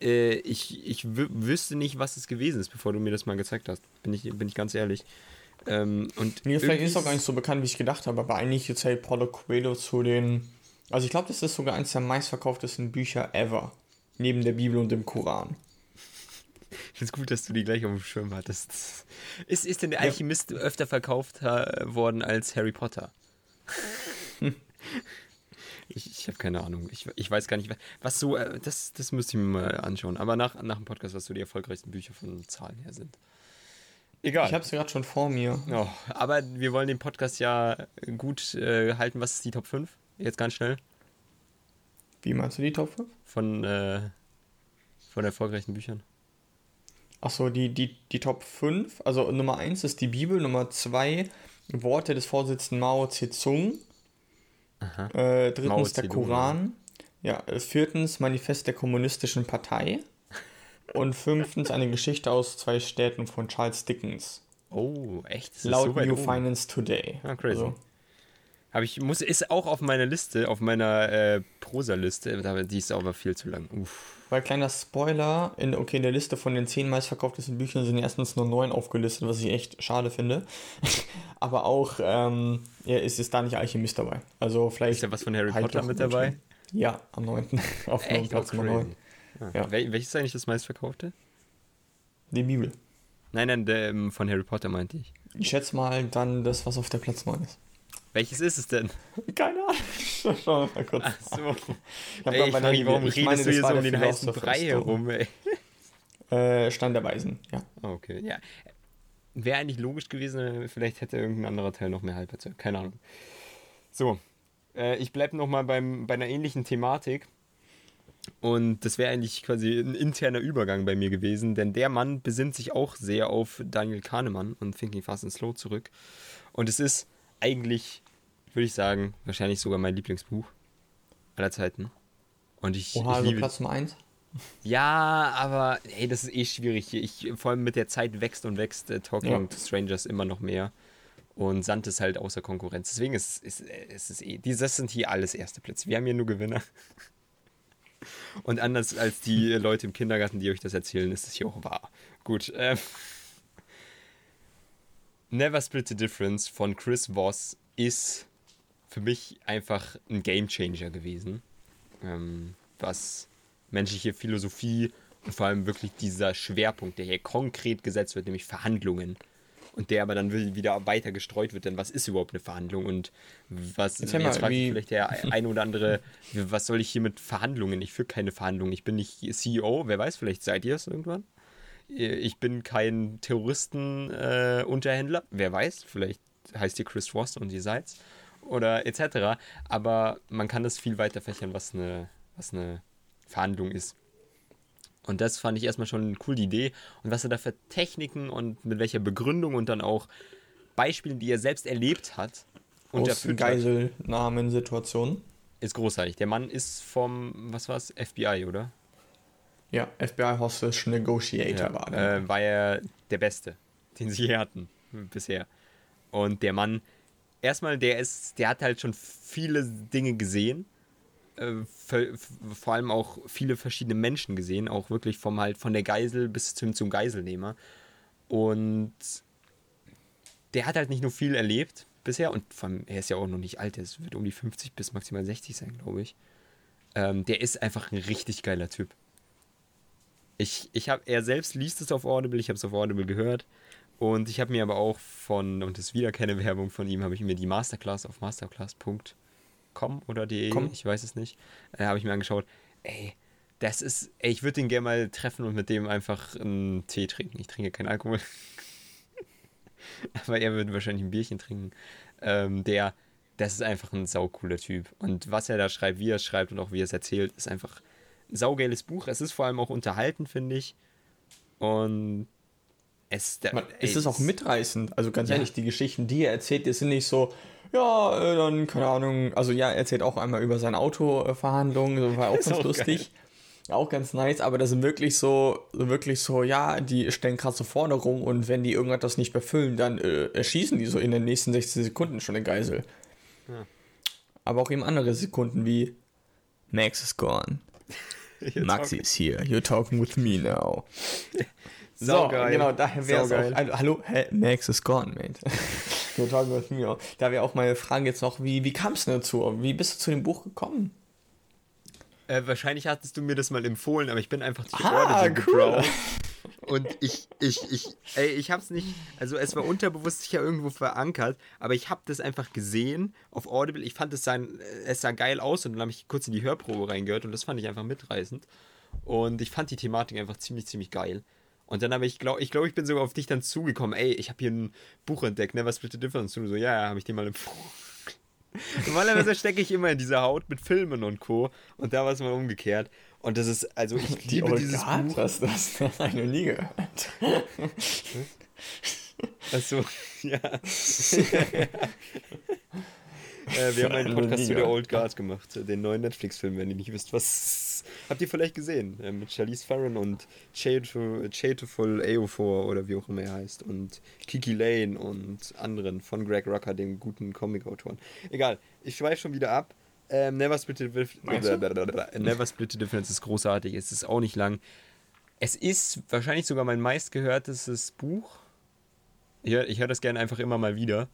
äh, ich, ich wü- wüsste nicht, was es gewesen ist, bevor du mir das mal gezeigt hast. Bin ich, bin ich ganz ehrlich. Ähm, und Mir vielleicht ist es auch gar nicht so bekannt, wie ich gedacht habe, aber eigentlich zählt Paulo Coelho zu den. Also ich glaube, das ist sogar eines der meistverkauftesten Bücher ever. Neben der Bibel und dem Koran. Ich finde es gut, dass du die gleich auf dem Schirm hattest. Ist, ist denn der Alchemist ja. öfter verkauft äh, worden als Harry Potter? [laughs] ich ich habe keine Ahnung. Ich, ich weiß gar nicht, was so, äh, das, das müsste ich mir mal anschauen. Aber nach, nach dem Podcast, was so die erfolgreichsten Bücher von Zahlen her sind. Egal. Ich habe es gerade schon vor mir. Oh, aber wir wollen den Podcast ja gut äh, halten. Was ist die Top 5? Jetzt ganz schnell. Wie meinst du die Top 5? Von, äh, von erfolgreichen Büchern. Achso, die, die, die Top 5. Also Nummer 1 ist die Bibel, Nummer 2 Worte des Vorsitzenden Mao Zedong. Äh, drittens der Koran. Ja, äh, viertens Manifest der Kommunistischen Partei. [laughs] Und fünftens eine Geschichte aus zwei Städten von Charles Dickens. Oh, echt? Das Laut so New oben. Finance Today. Ah, crazy. Also. Habe ich, muss, ist auch auf meiner Liste, auf meiner äh, Prosa-Liste, die ist aber viel zu lang. Uff. Weil kleiner Spoiler, in, okay, in der Liste von den zehn meistverkauftesten Büchern sind erstens nur neun aufgelistet, was ich echt schade finde. [laughs] aber auch ähm, ja, ist, ist da nicht Alchemist dabei. Also vielleicht. Ist ja was von Harry halt Potter mit dabei? Ja, am 9. [laughs] auf dem Platz Nummer 9. Ja. Wel welches ist eigentlich das meistverkaufte? Die Bibel. Nein, nein, der, ähm, von Harry Potter meinte ich. Ich schätze mal dann das, was auf der Platz 9 ist. Welches ist es denn? [laughs] Keine Ahnung. Schau mal kurz. Ach so. Ich, ey, ich frage, warum redest meine, du hier so um den heißen Brei herum, ey? Äh, Stein der Weisen, ja. Okay, ja. Wäre eigentlich logisch gewesen, vielleicht hätte irgendein anderer Teil noch mehr Halbplätze. Keine Ahnung. So, äh, ich bleibe nochmal bei einer ähnlichen Thematik. Und das wäre eigentlich quasi ein interner Übergang bei mir gewesen, denn der Mann besinnt sich auch sehr auf Daniel Kahnemann und Thinking Fast and Slow zurück. Und es ist eigentlich, würde ich sagen, wahrscheinlich sogar mein Lieblingsbuch aller Zeiten. Und ich, Oha, ich also liebe, Platz Nummer 1? Ja, aber hey, das ist eh schwierig. Ich, vor allem mit der Zeit wächst und wächst äh, Talking ja. to Strangers immer noch mehr. Und Sand ist halt außer Konkurrenz. Deswegen ist es ist, ist eh, das sind hier alles erste Plätze. Wir haben hier nur Gewinner. [laughs] Und anders als die Leute im Kindergarten, die euch das erzählen, ist es hier auch wahr. Gut. Ähm, Never Split the Difference von Chris Voss ist für mich einfach ein Gamechanger gewesen. Ähm, was menschliche Philosophie und vor allem wirklich dieser Schwerpunkt, der hier konkret gesetzt wird, nämlich Verhandlungen. Und der aber dann wieder weiter gestreut wird, denn was ist überhaupt eine Verhandlung und was, jetzt, jetzt fragt vielleicht der eine oder andere, was soll ich hier mit Verhandlungen? Ich führe keine Verhandlungen, ich bin nicht CEO, wer weiß, vielleicht seid ihr es irgendwann ich bin kein Terroristenunterhändler. Äh, Wer weiß, vielleicht heißt ihr Chris Ross und ihr seid's. Oder etc. Aber man kann das viel weiter fächern, was eine, was eine Verhandlung ist. Und das fand ich erstmal schon eine coole Idee. Und was er da für Techniken und mit welcher Begründung und dann auch Beispielen, die er selbst erlebt hat, Aus Geiselnahmen-Situationen. Ist großartig. Der Mann ist vom, was war's, FBI, oder? Ja, FBI Hostage Negotiator ja, war der. Äh, war er der Beste, den sie hier hatten bisher. Und der Mann, erstmal, der ist, der hat halt schon viele Dinge gesehen. Äh, vor allem auch viele verschiedene Menschen gesehen, auch wirklich vom halt von der Geisel bis zum, zum Geiselnehmer. Und der hat halt nicht nur viel erlebt bisher und allem, er ist ja auch noch nicht alt, er wird um die 50 bis maximal 60 sein, glaube ich. Ähm, der ist einfach ein richtig geiler Typ. Ich, ich habe, er selbst liest es auf Audible, ich habe es auf Audible gehört. Und ich habe mir aber auch von, und das ist wieder keine [laughs] Werbung von ihm, habe ich mir die Masterclass auf masterclass.com oder de, Komm. ich weiß es nicht, äh, habe ich mir angeschaut. Ey, das ist, ey, ich würde den gerne mal treffen und mit dem einfach einen Tee trinken. Ich trinke keinen Alkohol. [laughs] aber er würde wahrscheinlich ein Bierchen trinken. Ähm, der, das ist einfach ein saucooler Typ. Und was er da schreibt, wie er es schreibt und auch wie er es erzählt, ist einfach saugeiles Buch. Es ist vor allem auch unterhalten, finde ich. Und es, Man, es ist auch mitreißend. Also ganz ja. ehrlich, die Geschichten, die er erzählt, die sind nicht so, ja, äh, dann, keine Ahnung, also ja, er erzählt auch einmal über seine Autoverhandlungen, das war auch [laughs] ganz auch lustig. Geil. Auch ganz nice, aber das sind wirklich so, wirklich so, ja, die stellen gerade so Forderungen und wenn die irgendwas nicht befüllen, dann äh, erschießen die so in den nächsten 16 Sekunden schon eine Geisel. Ja. Aber auch eben andere Sekunden wie Max is gone. Maxi ist hier. You're talking with me now. [laughs] so, geil. genau, daher wäre es auch. Also, hallo, hä, Max is gone, mate. You're talking with me now. Da wäre auch meine Frage jetzt noch, wie, wie kam es denn dazu? Wie bist du zu dem Buch gekommen? Äh, wahrscheinlich hattest du mir das mal empfohlen, aber ich bin einfach durch ah, Audible cool. Und ich, ich, ich, ey, ich hab's nicht, also es war unterbewusst sicher irgendwo verankert, aber ich hab das einfach gesehen auf Audible. Ich fand es sah, es sah geil aus und dann habe ich kurz in die Hörprobe reingehört und das fand ich einfach mitreißend. Und ich fand die Thematik einfach ziemlich, ziemlich geil. Und dann habe ich, glaube ich, glaube ich bin sogar auf dich dann zugekommen. Ey, ich habe hier ein Buch entdeckt, Never Split the Difference. Und du so, ja, ja, habe ich dir mal empfohlen. [laughs] Normalerweise stecke ich immer in dieser Haut mit Filmen und Co. Und da war es mal umgekehrt. Und das ist, also ich Die liebe Old dieses Buch. Das, das [laughs] habe ich noch nie gehört. Achso, [laughs] ja. Äh, wir haben einen Podcast zu der Old Guard gemacht, den neuen Netflix-Film, wenn ihr nicht wisst, was. [laughs] Habt ihr vielleicht gesehen? Äh, mit Charlize Theron und Chateful Aofor oder wie auch immer er heißt. Und Kiki Lane und anderen von Greg Rucker, dem guten Comic-Autoren. Egal, ich schweife schon wieder ab. Ähm, Never, Split? Never Split the Difference ist großartig, es ist auch nicht lang. Es ist wahrscheinlich sogar mein meistgehörtestes Buch. Ich höre hör das gerne einfach immer mal wieder.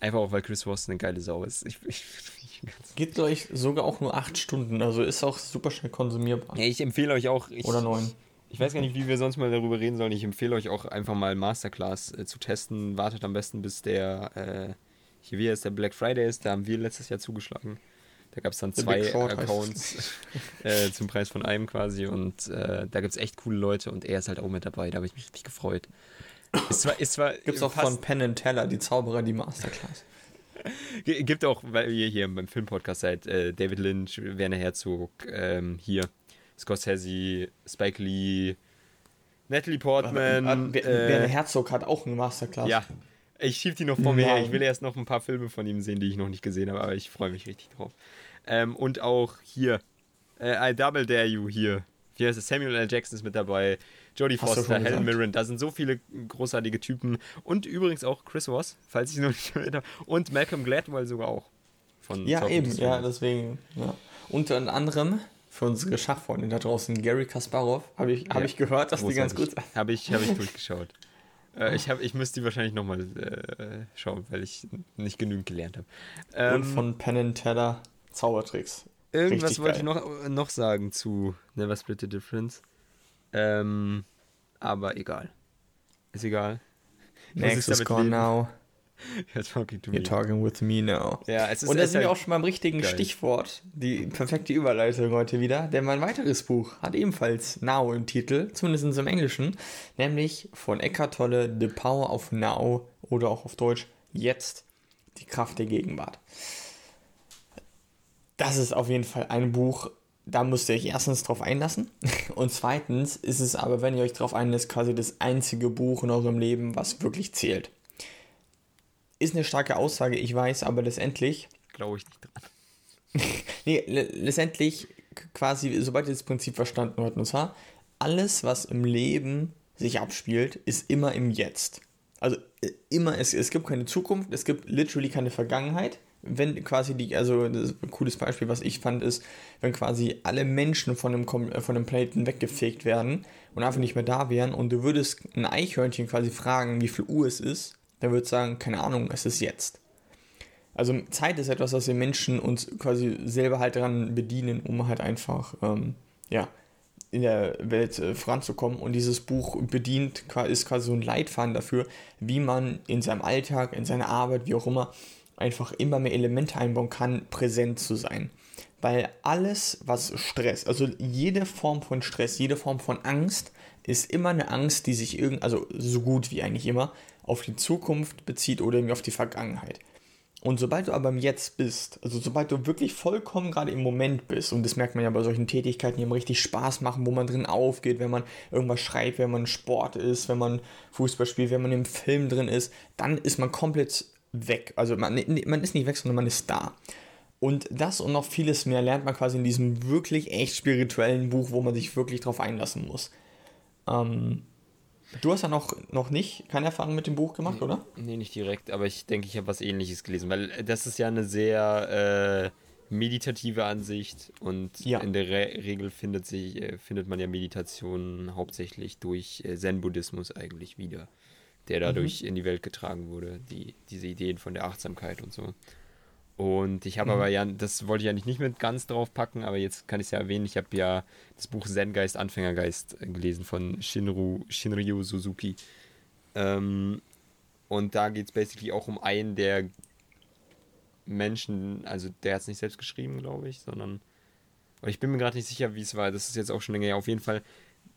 Einfach auch, weil Chris Ross eine geile Sau ist. Ich, ich, [laughs] ich, Geht euch sogar auch nur acht Stunden, also ist auch super schnell konsumierbar. Ja, ich empfehle euch auch. Ich, Oder neun. Ich weiß gar nicht, wie wir sonst mal darüber reden sollen. Ich empfehle euch auch einfach mal Masterclass äh, zu testen. Wartet am besten, bis der, äh, hier wie heißt der Black Friday ist. Da haben wir letztes Jahr zugeschlagen. Da gab es dann The zwei Accounts [laughs] äh, zum Preis von einem quasi. Und äh, da gibt es echt coole Leute und er ist halt auch mit dabei. Da habe ich mich richtig gefreut. Ist zwar, ist zwar Gibt es auch von Penn and Teller, die Zauberer, die Masterclass. Gibt auch, weil ihr hier beim Filmpodcast seid, äh, David Lynch, Werner Herzog, ähm, hier Scorsese, Spike Lee, Natalie Portman. Wer- äh, Werner Herzog hat auch eine Masterclass. ja, ich schieb die noch vor mir her. Ich will erst noch ein paar Filme von ihm sehen, die ich noch nicht gesehen habe, aber ich freue mich richtig drauf. Ähm, und auch hier, äh, I Double Dare You hier. Hier ist es, Samuel L. Jackson ist mit dabei, Jodie Foster, Helen. Mirren, da sind so viele großartige Typen. Und übrigens auch Chris Ross, falls ich noch nicht [laughs] erwähnt habe. Und Malcolm Gladwell sogar auch. Von Ja, Talking eben, ja, deswegen. Ja. Unter anderem für unsere Schachfreunde da draußen, Gary Kasparov, habe ich, hab Ja, ich gehört, dass die ganz gut Großartig. Habe ich, hab ich [laughs] durchgeschaut. Äh, ich, hab, ich müsste die wahrscheinlich nochmal äh, schauen, weil ich nicht genügend gelernt habe. Und Ähm, von Penn and Teller Zaubertricks. Irgendwas Richtig wollte ich geil. noch, noch sagen zu Never Split the Difference. Ähm, aber egal. Ist egal. Next is gone leben. now. [laughs] You're talking to You're me. talking with me now. Ja, es ist, Und da sind wir halt- auch schon beim richtigen geil. Stichwort. Die perfekte Überleitung heute wieder. Denn mein weiteres Buch hat ebenfalls Now im Titel, zumindest im Englischen, nämlich von Eckhart Tolle The Power of Now oder auch auf Deutsch Jetzt die Kraft der Gegenwart. Das ist auf jeden Fall ein Buch, da müsst ihr euch erstens drauf einlassen. [laughs] Und zweitens ist es aber, wenn ihr euch drauf einlässt, quasi das einzige Buch in eurem Leben, was wirklich zählt. Ist eine starke Aussage, ich weiß, aber letztendlich Glaube ich nicht dran. [laughs] Nee, le letztendlich quasi, sobald ihr das Prinzip verstanden habt, und zwar, alles, was im Leben sich abspielt, ist immer im Jetzt. Also äh, immer, es, es gibt keine Zukunft, es gibt literally keine Vergangenheit. Wenn quasi die, also ein cooles Beispiel, was ich fand, ist, wenn quasi alle Menschen von dem, äh, von dem Planeten weggefegt werden und einfach nicht mehr da wären und du würdest ein Eichhörnchen quasi fragen, wie viel Uhr es ist, dann würde es sagen, keine Ahnung, es ist jetzt. Also Zeit ist etwas, was wir Menschen uns quasi selber halt daran bedienen, um halt einfach, ähm, ja, in der Welt äh, voranzukommen. Und dieses Buch bedient, ist quasi so ein Leitfaden dafür, wie man in seinem Alltag, in seiner Arbeit, wie auch immer, einfach immer mehr Elemente einbauen kann, präsent zu sein. Weil alles, was Stress, also jede Form von Stress, jede Form von Angst, ist immer eine Angst, die sich irgend, also so gut wie eigentlich immer, auf die Zukunft bezieht oder irgendwie auf die Vergangenheit. Und sobald du aber im Jetzt bist, also sobald du wirklich vollkommen gerade im Moment bist, und das merkt man ja bei solchen Tätigkeiten, die einem richtig Spaß machen, wo man drin aufgeht, wenn man irgendwas schreibt, wenn man Sport ist, wenn man Fußball spielt, wenn man im Film drin ist, dann ist man komplett weg. Also man, man ist nicht weg, sondern man ist da. Und das und noch vieles mehr lernt man quasi in diesem wirklich echt spirituellen Buch, wo man sich wirklich drauf einlassen muss. Ähm, du hast ja noch, noch nicht keine Erfahrung mit dem Buch gemacht, oder? Nee, nicht direkt, aber ich denke, ich habe was ähnliches gelesen, weil das ist ja eine sehr äh, meditative Ansicht und Ja. in der Re Regel findet, sich, äh, findet man ja Meditation hauptsächlich durch äh, Zen-Buddhismus eigentlich wieder, der dadurch in die Welt getragen wurde, die, diese Ideen von der Achtsamkeit und so. Und ich habe mhm. aber ja, das wollte ich ja nicht mit ganz drauf packen, aber jetzt kann ich es ja erwähnen. Ich habe ja das Buch Zen-Geist, Anfängergeist gelesen von Shinru, Shinryu Suzuki. Ähm, und da geht es basically auch um einen der Menschen, also der hat es nicht selbst geschrieben, glaube ich, sondern. Aber ich bin mir gerade nicht sicher, wie es war. Das ist jetzt auch schon länger. Ja, auf jeden Fall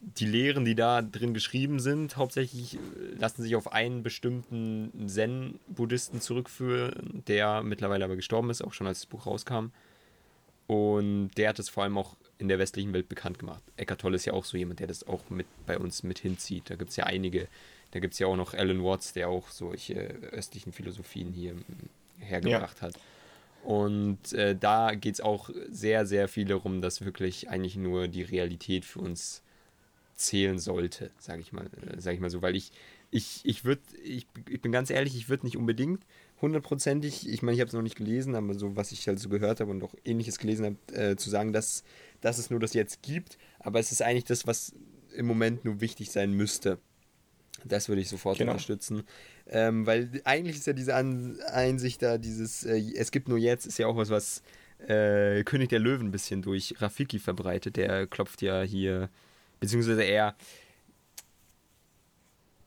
die Lehren, die da drin geschrieben sind, hauptsächlich äh, lassen sich auf einen bestimmten Zen-Buddhisten zurückführen, der mittlerweile aber gestorben ist, auch schon als das Buch rauskam. Und der hat es vor allem auch in der westlichen Welt bekannt gemacht. Eckart Tolle ist ja auch so jemand, der das auch mit bei uns mit hinzieht. Da gibt es ja einige. Da gibt es ja auch noch Alan Watts, der auch solche östlichen Philosophien hier hergebracht ja. hat. Und äh, da geht es auch sehr, sehr viel darum, dass wirklich eigentlich nur die Realität für uns zählen sollte, sage ich mal, äh, sage ich mal so, weil ich ich ich würde ich, ich bin ganz ehrlich, ich würde nicht unbedingt hundertprozentig, ich meine, ich habe es noch nicht gelesen, aber so was ich halt so gehört habe und auch ähnliches gelesen habe, äh, zu sagen, dass, dass es nur das jetzt gibt, aber es ist eigentlich das, was im Moment nur wichtig sein müsste. Das würde ich sofort genau. unterstützen. Ähm, weil eigentlich ist ja diese An Einsicht da, dieses äh, Es gibt nur jetzt, ist ja auch was, was äh, König der Löwen ein bisschen durch Rafiki verbreitet. Der klopft ja hier beziehungsweise er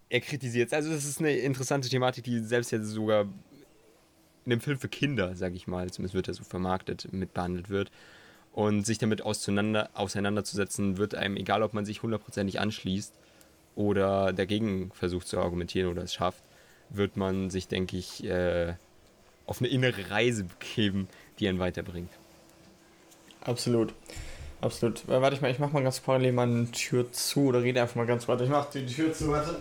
er kritisiert es. Also das ist eine interessante Thematik, die selbst jetzt sogar in einem Film für Kinder, sage ich mal, zumindest wird er so vermarktet, mit behandelt wird. Und sich damit auseinander, auseinanderzusetzen, wird einem, egal ob man sich hundertprozentig anschließt oder dagegen versucht zu argumentieren oder es schafft, wird man sich, denke ich, äh, auf eine innere Reise begeben, die einen weiterbringt. Absolut. Absolut. Äh, warte ich mal, ich mach mal ganz parallel meine Tür zu oder rede einfach mal ganz weiter. Ich mach die Tür zu, warte.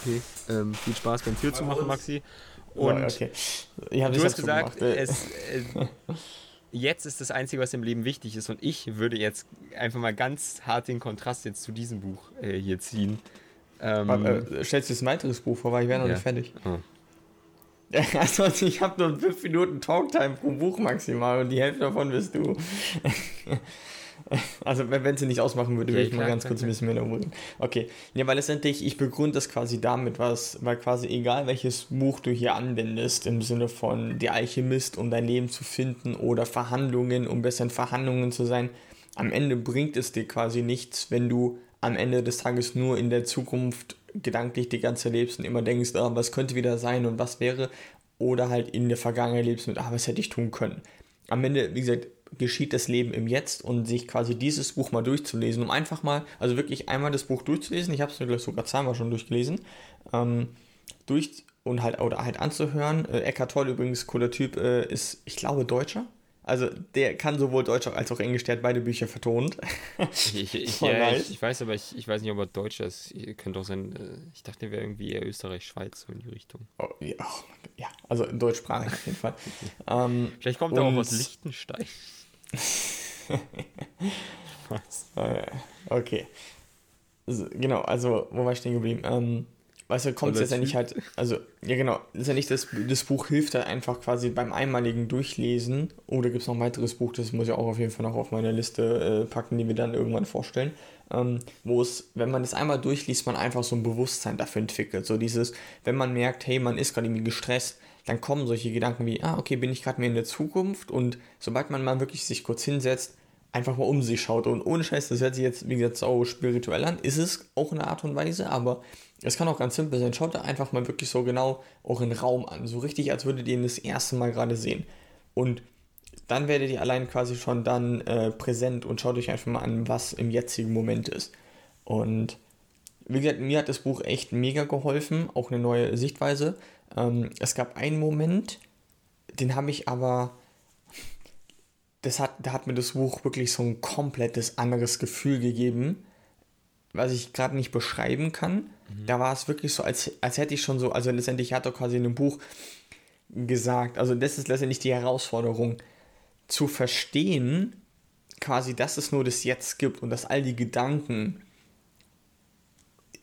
Okay, ähm, viel Spaß beim Tür zu machen, Maxi. Und ja, okay. du hast gesagt, es, äh, [laughs] jetzt ist das Einzige, was im Leben wichtig ist. Und ich würde jetzt einfach mal ganz hart den Kontrast jetzt zu diesem Buch äh, hier ziehen. Ähm, äh, stellst du jetzt ein weiteres Buch vor, weil ich wäre noch ja. nicht fertig. Oh. [laughs] Also ich habe nur 5 Minuten Talktime pro Buch maximal und die Hälfte davon bist du. [laughs] Also wenn sie nicht ausmachen würde, würde ich mal ganz kurz ein bisschen mehr darüber reden. Okay. Ja, weil letztendlich, ich begründe das quasi damit, was, weil quasi egal welches Buch du hier anwendest, im Sinne von Der Alchemist, um dein Leben zu finden oder Verhandlungen, um besser in Verhandlungen zu sein, am Ende bringt es dir quasi nichts, wenn du am Ende des Tages nur in der Zukunft gedanklich die ganze lebst und immer denkst, ah, was könnte wieder sein und was wäre, oder halt in der Vergangenheit lebst mit, ah, was hätte ich tun können. Am Ende, wie gesagt, geschieht das Leben im Jetzt und sich quasi dieses Buch mal durchzulesen, um einfach mal, also wirklich einmal das Buch durchzulesen, ich habe es mir sogar zweimal schon durchgelesen, ähm, durch und halt, oder halt anzuhören. Äh, Eckhart Tolle übrigens, cooler Typ, äh, ist, ich glaube, Deutscher. Also der kann sowohl Deutsch als auch Englisch, der hat beide Bücher vertont. ich, ich, [laughs] ja, ich, ich, weiß aber, ich, weiß nicht, ob er Deutscher ist. Könnte auch sein, äh, ich dachte, er wäre irgendwie eher Österreich, Schweiz, so in die Richtung. Oh, ja, oh, ja, also deutschsprachig auf jeden Fall. [laughs] ähm, Vielleicht kommt er auch aus Liechtenstein. [laughs] Okay. Also, genau, also, wo war ich stehen geblieben? Ähm, Weißt du, kommt es letztendlich halt, also, ja genau, letztendlich das, das Buch hilft halt einfach quasi beim einmaligen Durchlesen. Oder gibt es noch ein weiteres Buch, das muss ich auch auf jeden Fall noch auf meine Liste äh, packen, die wir dann irgendwann vorstellen. Ähm, wo es, wenn man das einmal durchliest, man einfach so ein Bewusstsein dafür entwickelt. So dieses, wenn man merkt, hey, man ist gerade irgendwie gestresst, dann kommen solche Gedanken wie, ah, okay, bin ich gerade mehr in der Zukunft und sobald man mal wirklich sich kurz hinsetzt, einfach mal um sich schaut und ohne Scheiß, das hört sich jetzt, wie gesagt, so spirituell an, ist es auch eine Art und Weise, aber es kann auch ganz simpel sein. Schaut da einfach mal wirklich so genau euren Raum an. So richtig, als würdet ihr ihn das erste Mal gerade sehen. Und dann werdet ihr allein quasi schon dann äh, präsent und schaut euch einfach mal an, was im jetzigen Moment ist. Und wie gesagt, mir hat das Buch echt mega geholfen, auch eine neue Sichtweise. Ähm, es gab einen Moment, den habe ich aber, das hat, da hat mir das Buch wirklich so ein komplettes anderes Gefühl gegeben, was ich gerade nicht beschreiben kann. Mhm. Da war es wirklich so, als, als hätte ich schon so, also letztendlich hat er quasi in einem Buch gesagt, also das ist letztendlich die Herausforderung, zu verstehen, quasi, dass es nur das Jetzt gibt und dass all die Gedanken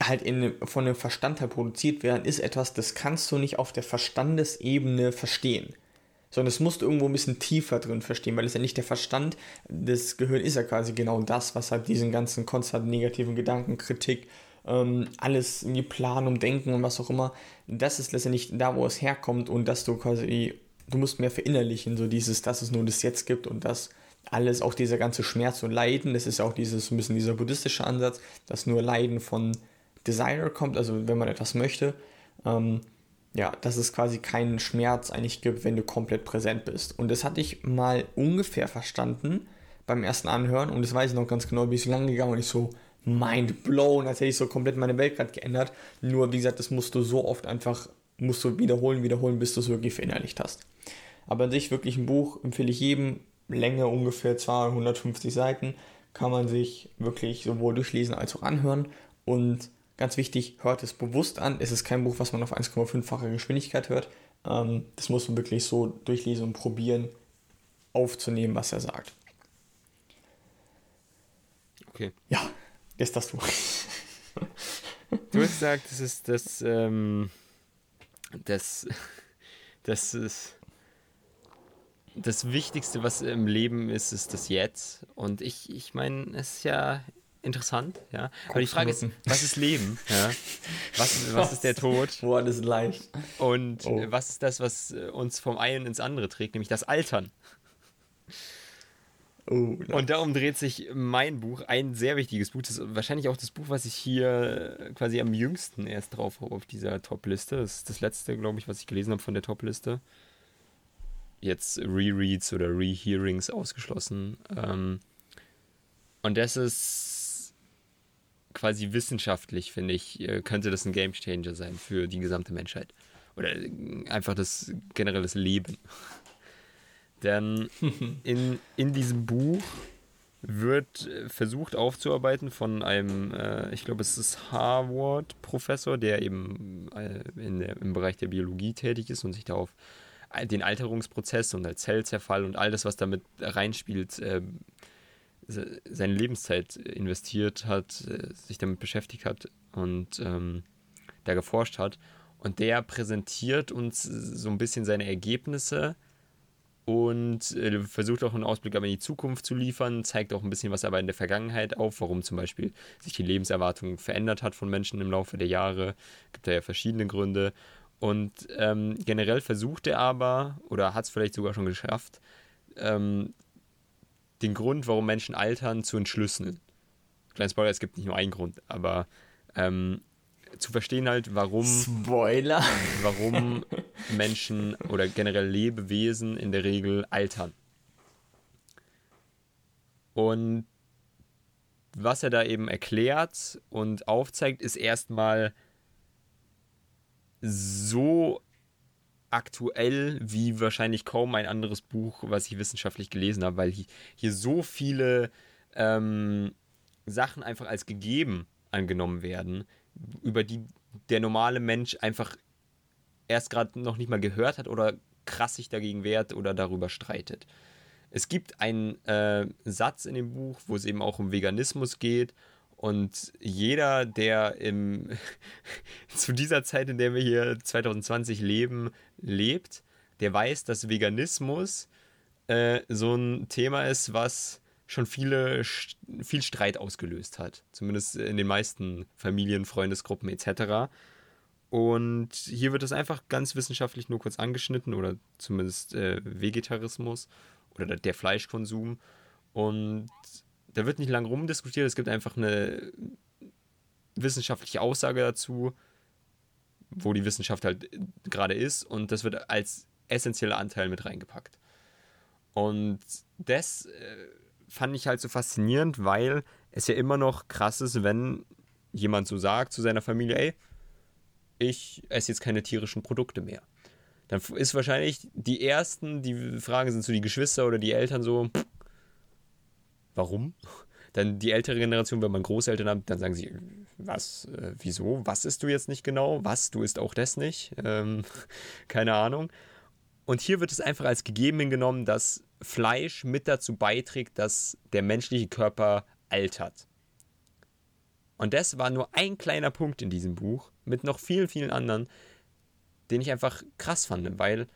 halt in, von dem Verstand her produziert werden, ist etwas, das kannst du nicht auf der Verstandesebene verstehen. Sondern es musst du irgendwo ein bisschen tiefer drin verstehen, weil es ja nicht der Verstand, das Gehirn ist ja quasi genau das, was halt diesen ganzen konstanten negativen Gedanken, Kritik, ähm, alles in die Planung, Denken und was auch immer, das ist letztendlich da, wo es herkommt und dass du quasi du musst mehr verinnerlichen, so dieses, dass es nur das Jetzt gibt und dass alles, auch dieser ganze Schmerz und Leiden, das ist ja auch dieses, ein bisschen dieser buddhistische Ansatz, dass nur Leiden von Desire kommt, also wenn man etwas möchte, ähm, ja, dass es quasi keinen Schmerz eigentlich gibt, wenn du komplett präsent bist. Und das hatte ich mal ungefähr verstanden beim ersten Anhören und das weiß ich noch ganz genau, wie so lang gegangen und ich so mind blown, als hätte ich so komplett meine Welt gerade geändert. Nur, wie gesagt, das musst du so oft einfach, musst du wiederholen, wiederholen, bis du es wirklich verinnerlicht hast. Aber an sich wirklich ein Buch empfehle ich jedem, Länge ungefähr 250 Seiten, kann man sich wirklich sowohl durchlesen als auch anhören und Ganz wichtig, hört es bewusst an. Es ist kein Buch, was man auf 1,5-fache Geschwindigkeit hört. Ähm, das muss man wirklich so durchlesen und probieren aufzunehmen, was er sagt. Okay. Ja, jetzt das du. du hast gesagt, das ist das, ähm, das, [laughs] das ist das Wichtigste, was im Leben ist, ist das Jetzt. Und ich, ich meine, es ist ja interessant, ja. Aber die Frage ist, was ist Leben? [laughs] Ja? Was, was ist der Tod? Wo alles leicht. Und oh. was ist das, was uns vom einen ins andere trägt, nämlich das Altern? Oh, und darum dreht sich mein Buch, ein sehr wichtiges Buch. Das ist wahrscheinlich auch das Buch, was ich hier quasi am jüngsten erst drauf habe auf dieser Top-Liste. Das ist das letzte, glaube ich, was ich gelesen habe von der Top-Liste. Jetzt Rereads oder Rehearings ausgeschlossen. Ähm, und das ist quasi wissenschaftlich, finde ich, äh, könnte das ein Game Changer sein für die gesamte Menschheit. Oder äh, einfach das generelle Leben. Denn [laughs] in, in diesem Buch wird äh, versucht aufzuarbeiten von einem, äh, ich glaube, es ist Harvard-Professor, der eben in der, im Bereich der Biologie tätig ist und sich da auf den Alterungsprozess und der Zellzerfall und all das, was damit reinspielt, äh, seine Lebenszeit investiert hat, äh, sich damit beschäftigt hat und ähm, da geforscht hat. Und der präsentiert uns so ein bisschen seine Ergebnisse und äh, versucht auch einen Ausblick aber in die Zukunft zu liefern, zeigt auch ein bisschen was aber in der Vergangenheit auf, warum zum Beispiel sich die Lebenserwartung verändert hat von Menschen im Laufe der Jahre. Gibt da ja verschiedene Gründe. Und ähm, generell versucht er aber, oder hat es vielleicht sogar schon geschafft, ähm, den Grund, warum Menschen altern, zu entschlüsseln. Kleiner Spoiler, es gibt nicht nur einen Grund, aber ähm, zu verstehen halt, warum. Spoiler! Warum [laughs] Menschen oder generell Lebewesen in der Regel altern. Und was er da eben erklärt und aufzeigt, ist erstmal so aktuell wie wahrscheinlich kaum ein anderes Buch, was ich wissenschaftlich gelesen habe, weil hier, so viele ähm, Sachen einfach als gegeben angenommen werden, über die der normale Mensch einfach erst gerade noch nicht mal gehört hat oder krass sich dagegen wehrt oder darüber streitet. Es gibt einen äh, Satz in dem Buch, wo es eben auch um Veganismus geht und jeder, der im, [laughs] zu dieser Zeit, in der wir hier 2020 leben, lebt, der weiß, dass Veganismus äh, so ein Thema ist, was schon viele, viel Streit ausgelöst hat. Zumindest in den meisten Familien, Freundesgruppen etc. Und hier wird es einfach ganz wissenschaftlich nur kurz angeschnitten oder zumindest äh, Vegetarismus oder der Fleischkonsum. Und da wird nicht lange rumdiskutiert, es gibt einfach eine wissenschaftliche Aussage dazu, wo die Wissenschaft halt gerade ist und das wird als essentieller Anteil mit reingepackt. Und das äh, fand ich halt so faszinierend, weil es ja immer noch krass ist, wenn jemand so sagt zu seiner Familie, ey, ich esse jetzt keine tierischen Produkte mehr. Dann ist wahrscheinlich die ersten, die Fragen sind so die Geschwister oder die Eltern so, pff, warum? [laughs] Dann die ältere Generation, wenn man Großeltern hat, dann sagen sie, was, äh, wieso, was isst du jetzt nicht genau? Was, du isst auch das nicht? [laughs] Ähm, keine Ahnung. Und hier wird es einfach als gegeben hingenommen, dass Fleisch mit dazu beiträgt, dass der menschliche Körper altert. Und das war nur ein kleiner Punkt in diesem Buch, mit noch vielen, vielen anderen, den ich einfach krass fand, weil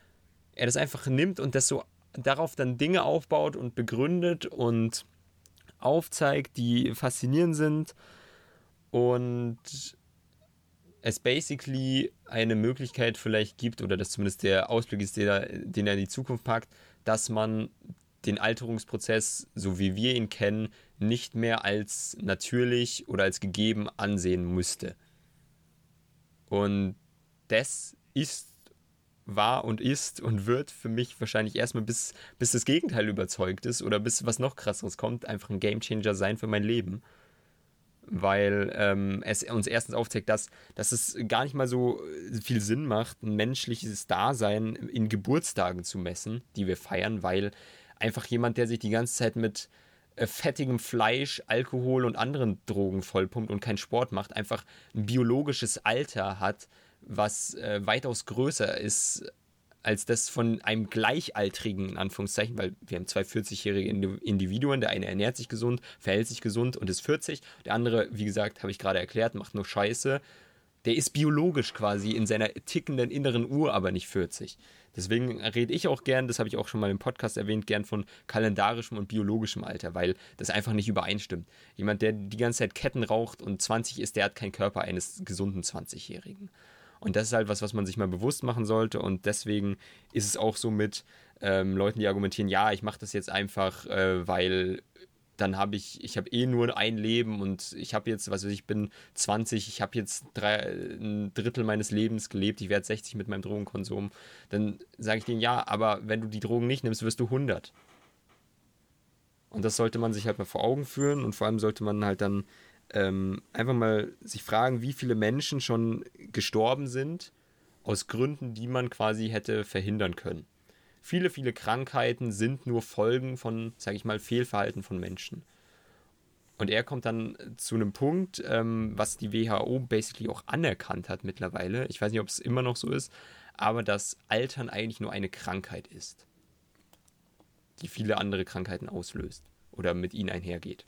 er das einfach nimmt und das so darauf dann Dinge aufbaut und begründet und aufzeigt, die faszinierend sind und es basically eine Möglichkeit vielleicht gibt, oder dass zumindest der Ausblick ist, den er, den er in die Zukunft packt, dass man den Alterungsprozess, so wie wir ihn kennen, nicht mehr als natürlich oder als gegeben ansehen müsste. Und das ist, war und ist und wird für mich wahrscheinlich erstmal bis, bis das Gegenteil überzeugt ist oder bis was noch krasseres kommt, einfach ein Gamechanger sein für mein Leben. Weil ähm, es uns erstens aufzeigt, dass, dass es gar nicht mal so viel Sinn macht, ein menschliches Dasein in Geburtstagen zu messen, die wir feiern, weil einfach jemand, der sich die ganze Zeit mit äh, fettigem Fleisch, Alkohol und anderen Drogen vollpumpt und keinen Sport macht, einfach ein biologisches Alter hat, was äh, weitaus größer ist als das von einem Gleichaltrigen, in Anführungszeichen, weil wir haben zwei 40-jährige Individuen, der eine ernährt sich gesund, verhält sich gesund und ist 40, der andere, wie gesagt, habe ich gerade erklärt, macht nur Scheiße. Der ist biologisch quasi in seiner tickenden inneren Uhr, aber nicht 40. Deswegen rede ich auch gern, das habe ich auch schon mal im Podcast erwähnt, gern von kalendarischem und biologischem Alter, weil das einfach nicht übereinstimmt. Jemand, der die ganze Zeit Ketten raucht und 20 ist, der hat keinen Körper eines gesunden 20-Jährigen. Und das ist halt was, was man sich mal bewusst machen sollte. Und deswegen ist es auch so mit ähm, Leuten, die argumentieren, ja, ich mache das jetzt einfach, äh, weil dann habe ich, ich habe eh nur ein Leben und ich habe jetzt, was weiß ich, bin 20, ich habe jetzt drei, ein Drittel meines Lebens gelebt, ich werde 60 mit meinem Drogenkonsum. Dann sage ich denen, ja, aber wenn du die Drogen nicht nimmst, wirst du 100. Und das sollte man sich halt mal vor Augen führen und vor allem sollte man halt dann ähm, einfach mal sich fragen, wie viele Menschen schon gestorben sind aus Gründen, die man quasi hätte verhindern können. Viele, viele Krankheiten sind nur Folgen von, sage ich mal, Fehlverhalten von Menschen. Und er kommt dann zu einem Punkt, ähm, was die WHO basically auch anerkannt hat mittlerweile. Ich weiß nicht, ob es immer noch so ist, aber dass Altern eigentlich nur eine Krankheit ist, die viele andere Krankheiten auslöst oder mit ihnen einhergeht.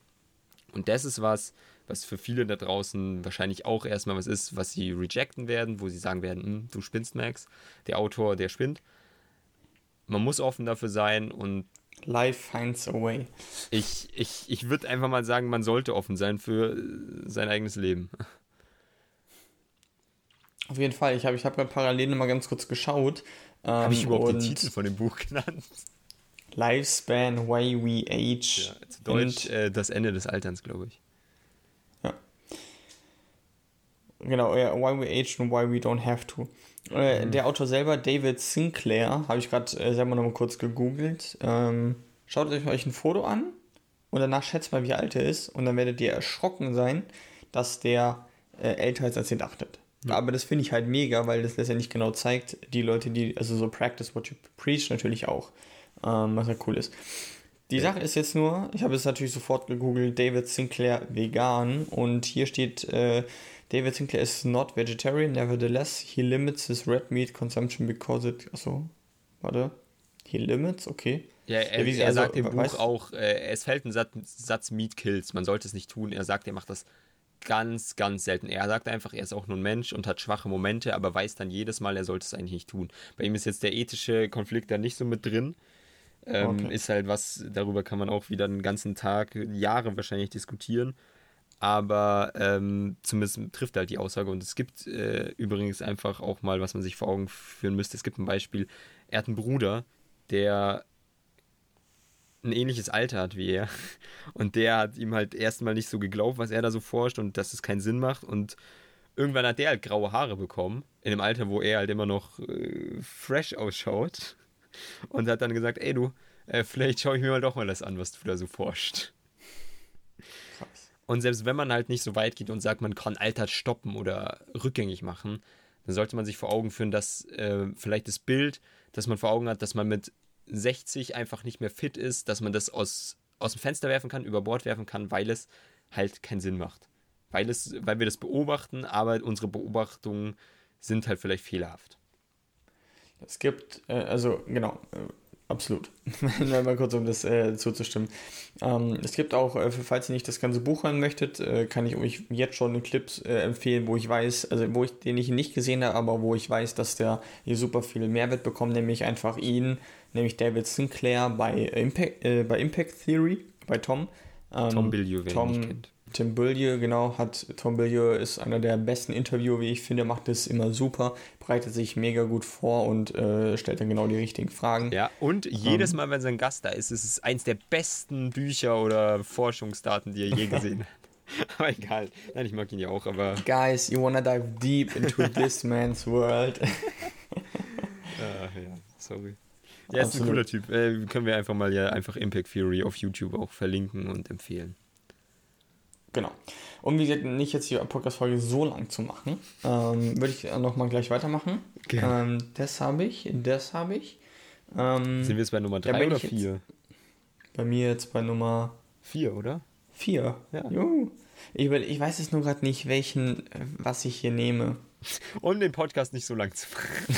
Und das ist was, was für viele da draußen wahrscheinlich auch erstmal was ist, was sie rejecten werden, wo sie sagen werden, hm, du spinnst, Max, der Autor, der spinnt. Man muss offen dafür sein und Life finds a way. Ich, ich, ich würde einfach mal sagen, man sollte offen sein für sein eigenes Leben. Auf jeden Fall. Ich habe ich hab gerade parallel mal ganz kurz geschaut. Ähm, habe ich überhaupt den Titel von dem Buch genannt? Lifespan, Why We Age. Ja, zu Deutsch äh, das Ende des Alterns, glaube ich. Genau, ja, Why We Age and Why We Don't Have To. Äh, mhm. Der Autor selber, David Sinclair, habe ich gerade äh, selber noch mal kurz gegoogelt. Ähm, schaut euch ein Foto an und danach schätzt mal, wie alt er ist. Und dann werdet ihr erschrocken sein, dass der äh, älter ist, als ihr dachtet. Mhm. Aber das finde ich halt mega, weil das letztendlich genau zeigt, die Leute, die, also so Practice What You Preach natürlich auch, ähm, was ja cool ist. Die ja. Sache ist jetzt nur, ich habe es natürlich sofort gegoogelt, David Sinclair vegan und hier steht, äh, David Sinclair is not vegetarian, nevertheless, he limits his red meat consumption because it. Achso, warte. He limits, okay. Ja, er, ja, er also, sagt im Buch auch, äh, es fällt ein Satz, Satz Meat Kills, man sollte es nicht tun. Er sagt, er macht das ganz, ganz selten. Er sagt einfach, er ist auch nur ein Mensch und hat schwache Momente, aber weiß dann jedes Mal, er sollte es eigentlich nicht tun. Bei ihm ist jetzt der ethische Konflikt da nicht so mit drin. Ähm, okay. Ist halt was, darüber kann man auch wieder einen ganzen Tag, Jahre wahrscheinlich diskutieren aber ähm, zumindest trifft halt die Aussage. Und es gibt äh, übrigens einfach auch mal, was man sich vor Augen führen müsste. Es gibt ein Beispiel, er hat einen Bruder, der ein ähnliches Alter hat wie er. [laughs] Und der hat ihm halt erstmal nicht so geglaubt, was er da so forscht und dass es keinen Sinn macht. Und irgendwann hat der halt graue Haare bekommen, in dem Alter, wo er halt immer noch äh, fresh ausschaut. [laughs] Und hat dann gesagt, ey du, äh, vielleicht schaue ich mir mal doch mal das an, was du da so forscht. Und selbst wenn man halt nicht so weit geht und sagt, man kann Alter stoppen oder rückgängig machen, dann sollte man sich vor Augen führen, dass äh, vielleicht das Bild, das man vor Augen hat, dass man mit 60 einfach nicht mehr fit ist, dass man das aus, aus dem Fenster werfen kann, über Bord werfen kann, weil es halt keinen Sinn macht. Weil, es, weil wir das beobachten, aber unsere Beobachtungen sind halt vielleicht fehlerhaft. Es gibt, äh, also genau, äh, Absolut. [laughs] mal kurz, um das äh, zuzustimmen. Ähm, es gibt auch, äh, falls ihr nicht das ganze Buch hören möchtet, äh, kann ich euch jetzt schon einen Clip äh, empfehlen, wo ich weiß, also wo ich den ich nicht gesehen habe, aber wo ich weiß, dass der hier super viel Mehrwert bekommt, nämlich einfach ihn, nämlich David Sinclair bei Impact, äh, bei Impact Theory, bei Tom. Ähm, Tom Billieu, wer Tom, ihn nicht kennt. Tim Billier, genau, hat Tom Billier ist einer der besten Interviewer, wie ich finde, macht das immer super, bereitet sich mega gut vor und äh, stellt dann genau die richtigen Fragen. Ja, und jedes ähm. Mal, wenn sein Gast da ist, ist es eins der besten Bücher oder Forschungsdaten, die er je gesehen hat. [laughs] aber egal. Nein, ich mag ihn ja auch, aber. Guys, you wanna dive deep into this man's world. [laughs] [laughs] Ach ja, sorry. Ja, ist ein cooler Typ. Äh, können wir einfach mal ja einfach Impact Theory auf YouTube auch verlinken und empfehlen. Genau. Um wie gesagt, nicht jetzt die Podcast-Folge so lang zu machen, ähm, würde ich nochmal gleich weitermachen. Okay. Ähm, das habe ich, das habe ich. Ähm, Sind wir jetzt bei Nummer 3 oder 4? Bei mir jetzt bei Nummer 4, oder? 4. Ja. Juhu. Ich, ich weiß jetzt nur gerade nicht, welchen, was ich hier nehme. [laughs] Um den Podcast nicht so lang zu machen.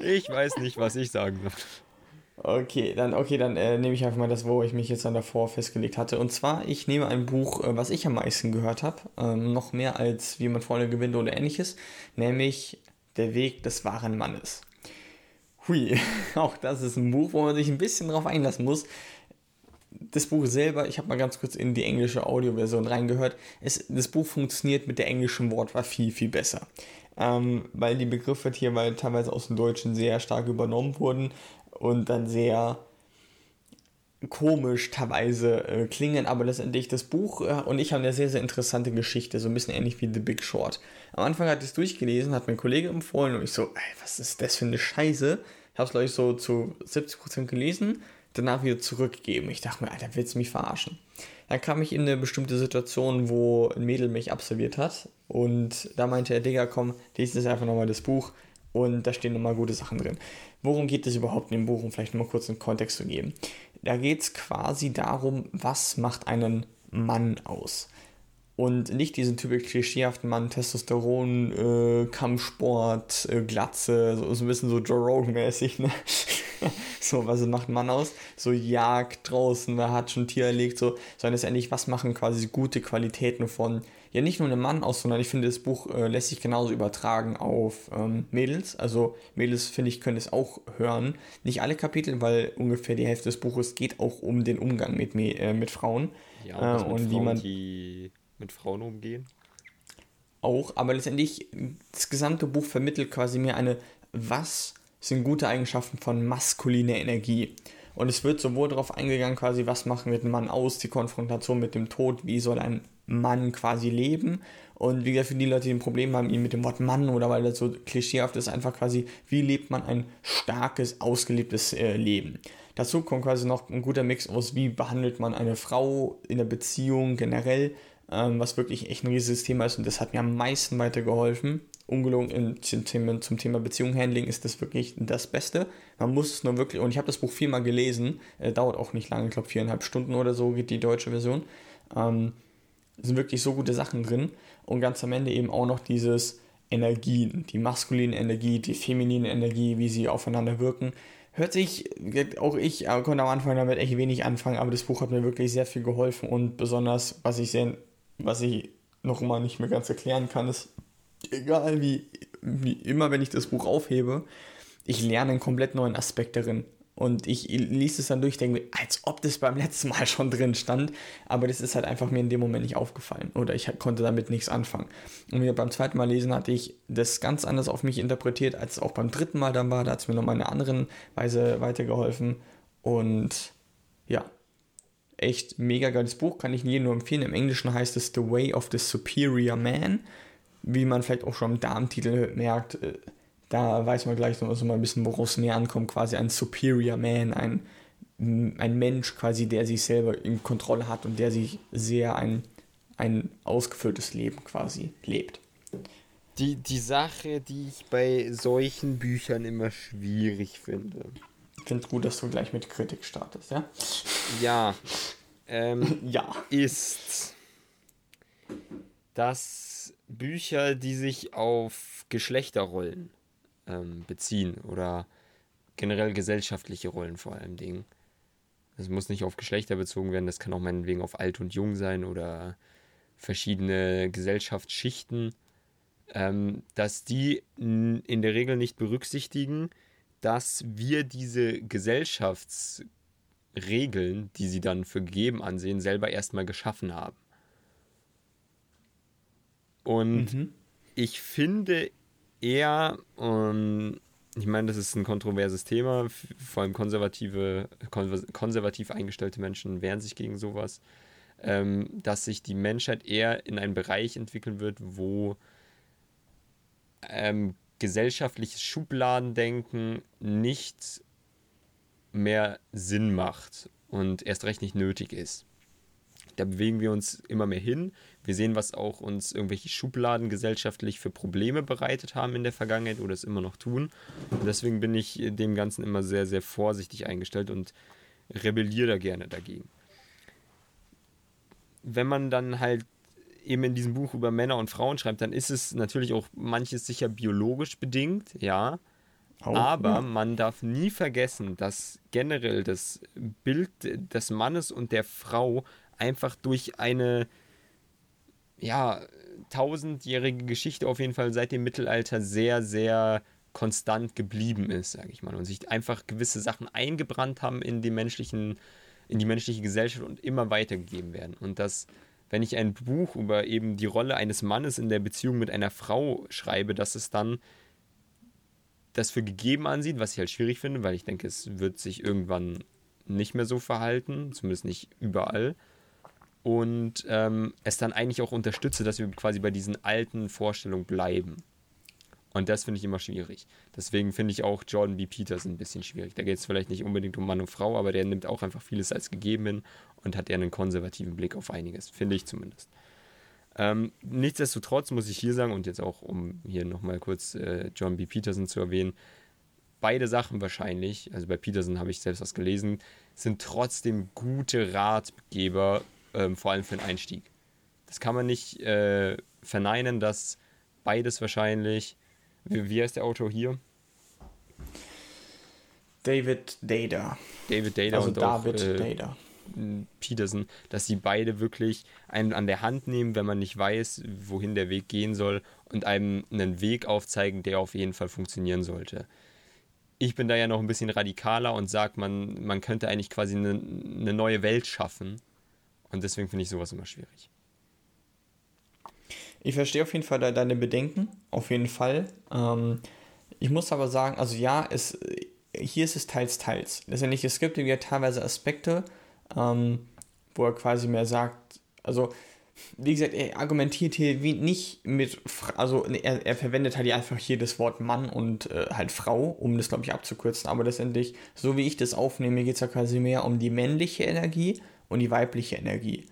Ich weiß nicht, was ich sagen soll. Okay, dann, okay, dann äh, nehme ich einfach mal das, wo ich mich jetzt dann davor festgelegt hatte. Und zwar, ich nehme ein Buch, äh, was ich am meisten gehört habe, ähm, noch mehr als wie man Freunde gewinnt oder ähnliches, nämlich Der Weg des wahren Mannes. Hui, [laughs] auch das ist ein Buch, wo man sich ein bisschen drauf einlassen muss. Das Buch selber, ich habe mal ganz kurz in die englische Audioversion reingehört. Es, das Buch funktioniert mit der englischen Wortwahl viel, viel besser. Ähm, weil die Begriffe hier weil teilweise aus dem Deutschen sehr stark übernommen wurden und dann sehr komisch teilweise äh, klingen, aber letztendlich das Buch äh, und ich haben eine sehr, sehr interessante Geschichte, so ein bisschen ähnlich wie The Big Short. Am Anfang hatte ich es durchgelesen, hat mein Kollege empfohlen und ich so, ey, was ist das für eine Scheiße? Ich habe es, glaube ich, so zu 70% gelesen, danach wieder zurückgegeben. Ich dachte mir, Alter, willst du mich verarschen? Dann kam ich in eine bestimmte Situation, wo ein Mädel mich absolviert hat und da meinte er, Digga, komm, lies das einfach nochmal das Buch und da stehen nochmal gute Sachen drin. Worum geht es überhaupt in dem Buch, um vielleicht mal kurz einen Kontext zu geben? Da geht es quasi darum, was macht einen Mann aus? Und nicht diesen typisch klischeehaften Mann, Testosteron, äh, Kampfsport, äh, Glatze, so, so ein bisschen so Joe Rogan-mäßig, ne? [laughs] so, was macht ein Mann aus? So Jagd draußen, wer hat schon Tier erlegt, so, sondern letztendlich, was machen quasi gute Qualitäten von ja nicht nur einem Mann aus, sondern ich finde, das Buch äh, lässt sich genauso übertragen auf ähm, Mädels. Also Mädels, finde ich, können es auch hören. Nicht alle Kapitel, weil ungefähr die Hälfte des Buches geht auch um den Umgang mit, äh, mit Frauen. Ja, und, äh, und Frauen, wie man die mit Frauen umgehen. Auch, aber letztendlich, das gesamte Buch vermittelt quasi mir eine, was sind gute Eigenschaften von maskuliner Energie. Und es wird sowohl darauf eingegangen, quasi, was machen wir den Mann aus, die Konfrontation mit dem Tod, wie soll ein Mann quasi leben. Und wie gesagt, für die Leute, die ein Problem haben, mit dem Wort Mann oder weil das so klischeehaft ist, einfach quasi, wie lebt man ein starkes, ausgelebtes äh, Leben. Dazu kommt quasi noch ein guter Mix aus, wie behandelt man eine Frau in der Beziehung generell, ähm, was wirklich echt ein riesiges Thema ist und das hat mir am meisten weitergeholfen. Ungelogen zum Thema, zum Thema Beziehung ist das wirklich das Beste. Man muss es nur wirklich, und ich habe das Buch viermal gelesen, äh, dauert auch nicht lange, ich glaube viereinhalb Stunden oder so geht die deutsche Version. Ähm, sind wirklich so gute Sachen drin. Und ganz am Ende eben auch noch dieses Energien, die maskuline Energie, die feminine Energie, wie sie aufeinander wirken. Hört sich, auch ich konnte am Anfang damit echt wenig anfangen, aber das Buch hat mir wirklich sehr viel geholfen und besonders, was ich sehr, was ich noch immer nicht mehr ganz erklären kann, ist, egal wie, wie immer, wenn ich das Buch aufhebe, ich lerne einen komplett neuen Aspekt darin. Und ich ließ es dann durch, denke als ob das beim letzten Mal schon drin stand. Aber das ist halt einfach mir in dem Moment nicht aufgefallen. Oder ich konnte damit nichts anfangen. Und wieder beim zweiten Mal lesen hatte ich das ganz anders auf mich interpretiert, als es auch beim dritten Mal dann war. Da hat es mir nochmal in einer anderen Weise weitergeholfen. Und ja, echt mega geiles Buch, kann ich jedem nur empfehlen. Im Englischen heißt es The Way of the Superior Man. Wie man vielleicht auch schon im Darmtitel merkt, äh, da weiß man gleich noch so mal ein bisschen, worauf es näher ankommt, quasi ein Superior Man, ein, ein Mensch quasi, der sich selber in Kontrolle hat und der sich sehr ein, ein ausgefülltes Leben quasi lebt. Die, die Sache, die ich bei solchen Büchern immer schwierig finde. Ich finde es gut, dass du gleich mit Kritik startest, ja? Ja. [laughs] Ähm, ja. Ist, dass Bücher, die sich auf Geschlechterrollen ähm, beziehen oder generell gesellschaftliche Rollen vor allem Dingen. Das muss nicht auf Geschlechter bezogen werden, das kann auch meinetwegen auf alt und jung sein oder verschiedene Gesellschaftsschichten, ähm, dass die in der Regel nicht berücksichtigen, dass wir diese Gesellschaftsregeln, die sie dann für gegeben ansehen, selber erstmal geschaffen haben. Und mhm. ich finde eher, um, ich meine, das ist ein kontroverses Thema, vor allem konservative, konservativ eingestellte Menschen wehren sich gegen sowas, ähm, dass sich die Menschheit eher in einen Bereich entwickeln wird, wo ähm, gesellschaftliches Schubladendenken nicht mehr Sinn macht und erst recht nicht nötig ist. Da bewegen wir uns immer mehr hin. Wir sehen, was auch uns irgendwelche Schubladen gesellschaftlich für Probleme bereitet haben in der Vergangenheit oder es immer noch tun. Und deswegen bin ich dem Ganzen immer sehr, sehr vorsichtig eingestellt und rebelliere da gerne dagegen. Wenn man dann halt eben in diesem Buch über Männer und Frauen schreibt, dann ist es natürlich auch manches sicher biologisch bedingt, ja. Oh, Aber ja. man darf nie vergessen, dass generell das Bild des Mannes und der Frau einfach durch eine ja, tausendjährige Geschichte auf jeden Fall seit dem Mittelalter sehr, sehr konstant geblieben ist, sage ich mal. Und sich einfach gewisse Sachen eingebrannt haben in die menschlichen, in die menschliche Gesellschaft und immer weitergegeben werden. Und dass, wenn ich ein Buch über eben die Rolle eines Mannes in der Beziehung mit einer Frau schreibe, dass es dann das für gegeben ansieht, was ich halt schwierig finde, weil ich denke, es wird sich irgendwann nicht mehr so verhalten, zumindest nicht überall und ähm, es dann eigentlich auch unterstütze, dass wir quasi bei diesen alten Vorstellungen bleiben. Und das finde ich immer schwierig. Deswegen finde ich auch Jordan B. Peters ein bisschen schwierig. Da geht es vielleicht nicht unbedingt um Mann und Frau, aber der nimmt auch einfach vieles als gegeben hin und hat eher einen konservativen Blick auf einiges, finde ich zumindest. Ähm, nichtsdestotrotz muss ich hier sagen, und jetzt auch, um hier nochmal kurz äh, John B. Peterson zu erwähnen, beide Sachen wahrscheinlich, also bei Peterson habe ich selbst was gelesen, sind trotzdem gute Ratgeber ähm, vor allem für den Einstieg. Das kann man nicht äh, verneinen, dass beides wahrscheinlich. Wie, wie heißt der Autor hier? David Data. David Data also und David auch, äh, Data. Peterson, dass sie beide wirklich einen an der Hand nehmen, wenn man nicht weiß, wohin der Weg gehen soll und einem einen Weg aufzeigen, der auf jeden Fall funktionieren sollte. Ich bin da ja noch ein bisschen radikaler und sage, man, man könnte eigentlich quasi eine, eine neue Welt schaffen und deswegen finde ich sowas immer schwierig. Ich verstehe auf jeden Fall deine Bedenken, auf jeden Fall. Ähm, ich muss aber sagen, also ja, es, hier ist es teils, teils. Letztendlich, es gibt ja teilweise Aspekte, ähm, wo er quasi mehr sagt, also wie gesagt, er argumentiert hier nicht mit, also er, er verwendet halt einfach hier das Wort Mann und äh, halt Frau, um das glaube ich abzukürzen, aber letztendlich, so wie ich das aufnehme, geht es ja quasi mehr um die männliche Energie und die weibliche Energie.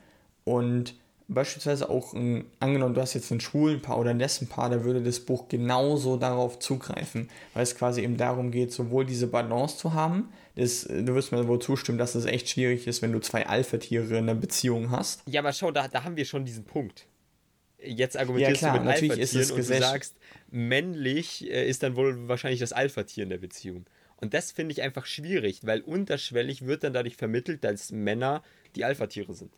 Und beispielsweise auch, ein, angenommen, du hast jetzt ein schwulen Paar oder ein Lesbenpaar, da würde das Buch genauso darauf zugreifen, weil es quasi eben darum geht, sowohl diese Balance zu haben, das, du wirst mir wohl zustimmen, dass es echt schwierig ist, wenn du zwei Alpha-Tiere in einer Beziehung hast. Ja, aber schau, da, da haben wir schon diesen Punkt. Jetzt argumentierst ja, klar, du mit Alpha-Tieren und du sagst, männlich äh, ist dann wohl wahrscheinlich das Alpha-Tier in der Beziehung. Und das finde ich einfach schwierig, weil unterschwellig wird dann dadurch vermittelt, dass Männer die Alpha-Tiere sind.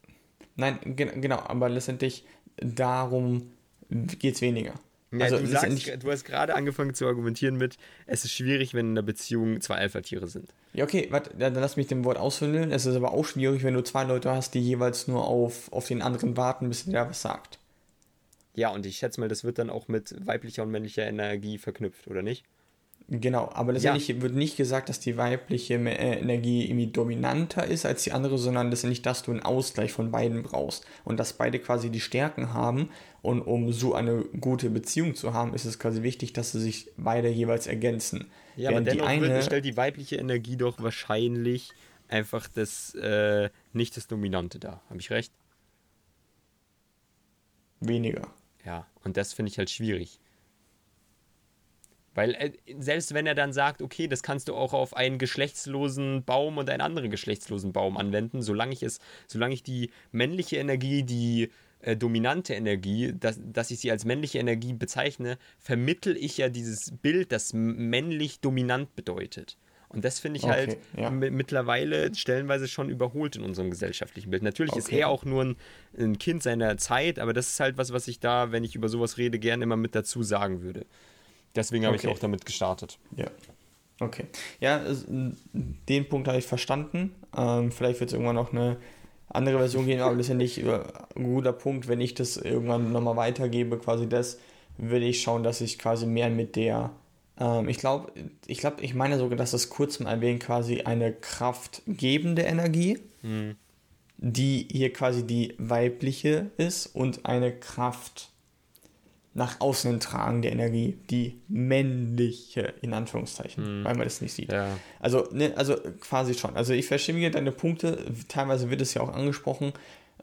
Nein, gen genau, aber letztendlich darum geht es weniger. Ja, also, du, sagst, du hast gerade angefangen zu argumentieren mit, es ist schwierig, wenn in einer Beziehung zwei Alpha-Tiere sind. Ja, okay, warte, dann lass mich dem Wort ausfüllen. Es ist aber auch schwierig, wenn du zwei Leute hast, die jeweils nur auf, auf den anderen warten, bis der was sagt. Ja, und ich schätze mal, das wird dann auch mit weiblicher und männlicher Energie verknüpft, oder nicht? Genau, aber letztendlich ja. wird nicht gesagt, dass die weibliche äh, Energie irgendwie dominanter ist als die andere, sondern letztendlich, dass du einen Ausgleich von beiden brauchst und dass beide quasi die Stärken haben und um so eine gute Beziehung zu haben, ist es quasi wichtig, dass sie sich beide jeweils ergänzen. Ja, Während aber dennoch die eine, stellt die weibliche Energie doch wahrscheinlich einfach das, äh, nicht das Dominante da. Habe ich recht? Weniger. Ja, und das finde ich halt schwierig. Weil äh, selbst wenn er dann sagt, okay, das kannst du auch auf einen geschlechtslosen Baum und einen anderen geschlechtslosen Baum anwenden, solange ich es, solange ich die männliche Energie, die äh, dominante Energie, dass, dass ich sie als männliche Energie bezeichne, vermittel ich ja dieses Bild, das männlich dominant bedeutet. Und das finde ich okay, halt ja. mittlerweile stellenweise schon überholt in unserem gesellschaftlichen Bild. Natürlich okay. ist er auch nur ein, ein, Kind seiner Zeit, aber das ist halt was, was ich da, wenn ich über sowas rede, gerne immer mit dazu sagen würde. Deswegen habe okay. ich auch damit gestartet. Ja. Okay. Ja, den Punkt habe ich verstanden. Ähm, vielleicht wird es irgendwann noch eine andere Version gehen, aber letztendlich ein guter Punkt, wenn ich das irgendwann nochmal weitergebe, quasi das, will ich schauen, dass ich quasi mehr mit der, ähm, ich glaube, ich glaube, ich meine sogar, dass das kurz mal erwähnt, quasi eine kraftgebende Energie, mhm. die hier quasi die weibliche ist und eine Kraft nach außen tragende Energie, die männliche, in Anführungszeichen, mm. weil man das nicht sieht. Ja. Also, ne, also quasi schon. Also ich verstehe deine Punkte, teilweise wird es ja auch angesprochen.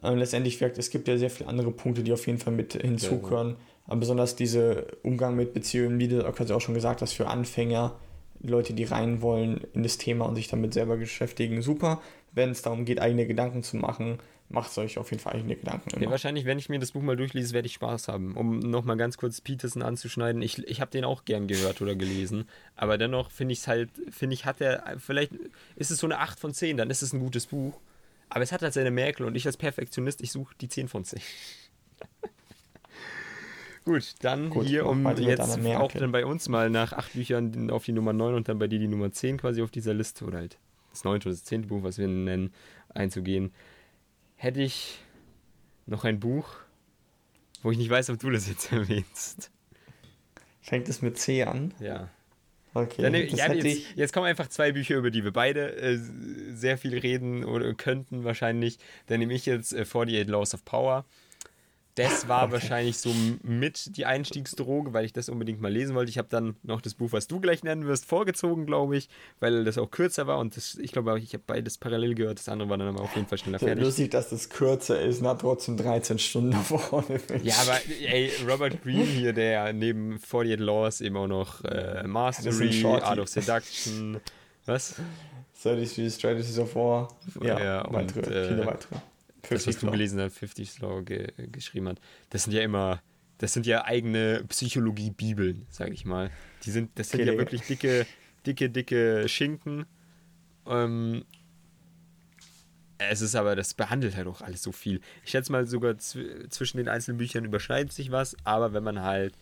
Äh, letztendlich wirkt, es gibt ja sehr viele andere Punkte, die auf jeden Fall mit hinzugehören. Ja, Aber besonders dieser Umgang mit Beziehungen, wie du quasi auch schon gesagt hast, für Anfänger, Leute, die rein wollen in das Thema und sich damit selber beschäftigen, super. Wenn es darum geht, eigene Gedanken zu machen, macht euch auf jeden Fall eigene Gedanken. Ja, wahrscheinlich, wenn ich mir das Buch mal durchlese, werde ich Spaß haben. Um nochmal ganz kurz Peterson anzuschneiden, ich, ich habe den auch gern gehört oder gelesen, aber dennoch finde ich es halt, finde ich, hat er, vielleicht ist es so eine 8 von 10, dann ist es ein gutes Buch. Aber es hat halt seine Merkel und ich als Perfektionist, ich suche die 10 von 10. [laughs] Gut, dann Gut, hier, um jetzt auch dann bei uns mal nach acht Büchern auf die Nummer 9 und dann bei dir die Nummer 10 quasi auf dieser Liste oder halt das neunte oder das zehnte Buch, was wir nennen, einzugehen hätte ich noch ein Buch, wo ich nicht weiß, ob du das jetzt [laughs] erwähnst. Fängt es mit C an? Ja. Okay. Dann, ja, jetzt, jetzt, kommen einfach zwei Bücher, über die wir beide äh, sehr viel reden oder könnten wahrscheinlich. Dann nehme ich jetzt äh, 48 Laws of Power das war okay. wahrscheinlich so mit die Einstiegsdroge, weil ich das unbedingt mal lesen wollte. Ich habe dann noch das Buch, was du gleich nennen wirst, vorgezogen, glaube ich, weil das auch kürzer war und das, ich glaube, ich habe beides parallel gehört. Das andere war dann aber auf jeden Fall schneller fertig. Lustig, dass das kürzer ist, na trotzdem 13 Stunden [laughs] vorne. Ja, aber ey, Robert Greene hier, der neben 48 Laws eben auch noch äh, Mastery, Art of Seduction, was? 33 Strategies of War. Ja, ja und, weitere, äh, viele weitere das, was du gelesen hast, 50 Slow ge geschrieben hat, das sind ja immer, das sind ja eigene Psychologie-Bibeln, sage ich mal. Die sind, das sind okay, ja wirklich dicke, dicke, dicke Schinken. Ähm, es ist aber, das behandelt halt auch alles so viel. Ich schätze mal, sogar zwischen den einzelnen Büchern überschneidet sich was, aber wenn man halt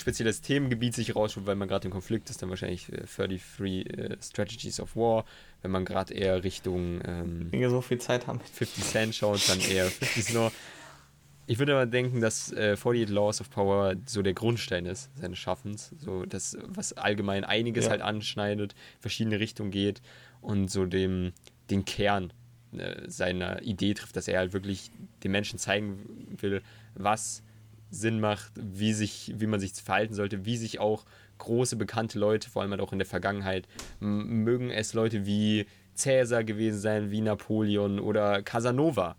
spezielles Themengebiet sich rausschaut, weil man gerade im Konflikt ist, dann wahrscheinlich 33 äh, äh, Strategies of War. Wenn man gerade eher Richtung ähm, wir so viel Zeit haben. 50 Cent schaut, dann eher 50 Snore. Ich würde aber denken, dass äh, 48 Laws of Power so der Grundstein ist seines Schaffens. So das, was allgemein einiges ja. halt anschneidet, verschiedene Richtungen geht und so dem, den Kern äh, seiner Idee trifft, dass er halt wirklich den Menschen zeigen will, was Sinn macht, wie, sich, wie man sich verhalten sollte, wie sich auch große bekannte Leute, vor allem halt auch in der Vergangenheit, mögen es Leute wie Cäsar gewesen sein, wie Napoleon oder Casanova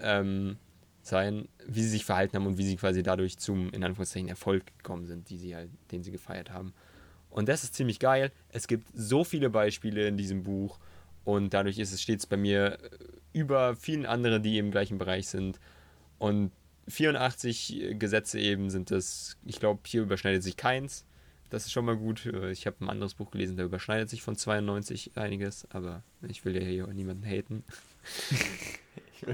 ähm, sein, wie sie sich verhalten haben und wie sie quasi dadurch zum, in Anführungszeichen, Erfolg gekommen sind, die sie halt, den sie gefeiert haben. Und das ist ziemlich geil. Es gibt so viele Beispiele in diesem Buch und dadurch ist es stets bei mir über vielen anderen, die im gleichen Bereich sind. Und 84 Gesetze eben sind das, ich glaube, hier überschneidet sich keins. Das ist schon mal gut. Ich habe ein anderes Buch gelesen, da überschneidet sich von 92 einiges, aber ich will ja hier auch niemanden haten. [laughs]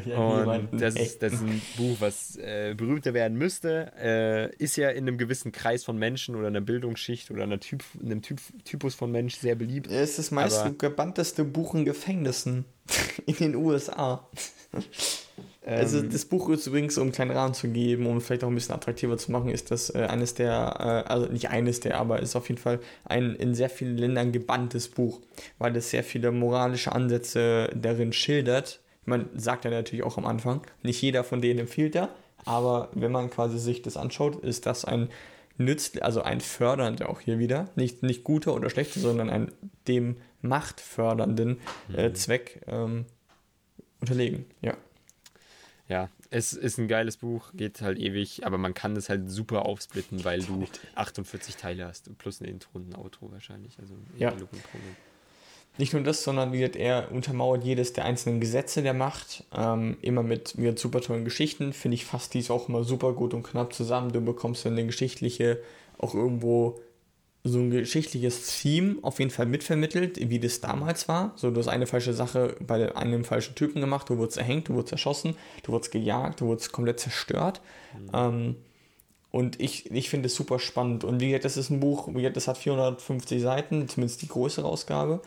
Ja und das ist, das ist ein Buch, was äh, berühmter werden müsste. Äh, ist ja in einem gewissen Kreis von Menschen oder einer Bildungsschicht oder einer typ, einem typ, Typus von Mensch sehr beliebt. Es ist das meist gebannteste Buch in Gefängnissen [laughs] in den USA. Also ähm, das Buch ist übrigens, um einen kleinen Rahmen zu geben, um vielleicht auch ein bisschen attraktiver zu machen, ist das äh, eines der, äh, also nicht eines der, aber ist auf jeden Fall ein in sehr vielen Ländern gebanntes Buch, weil es sehr viele moralische Ansätze darin schildert. Man sagt ja natürlich auch am Anfang, nicht jeder von denen empfiehlt er, aber wenn man quasi sich das anschaut, ist das ein nützlich, also ein fördernder auch hier wieder, nicht, nicht guter oder schlechter, sondern ein dem machtfördernden äh, mhm. Zweck ähm, unterlegen, ja ja, es ist ein geiles Buch, geht halt ewig, aber man kann es halt super aufsplitten, weil du 48 Teile hast, plus ein Intro und ein Outro wahrscheinlich. Also ja. Nicht nur das, sondern wie er untermauert jedes der einzelnen Gesetze der Macht, ähm, immer mit, mit super tollen Geschichten. Finde ich fast dies auch immer super gut und knapp zusammen. Du bekommst dann eine geschichtliche, auch irgendwo so ein geschichtliches Theme auf jeden Fall mitvermittelt, wie das damals war. So, du hast eine falsche Sache bei einem falschen Typen gemacht, du wurdest erhängt, du wurdest erschossen, du wurdest gejagt, du wurdest komplett zerstört. Mhm. Ähm, und ich, ich finde es super spannend. Und wie gesagt, das ist ein Buch, wie gesagt, das hat 450 Seiten, zumindest die größere Ausgabe.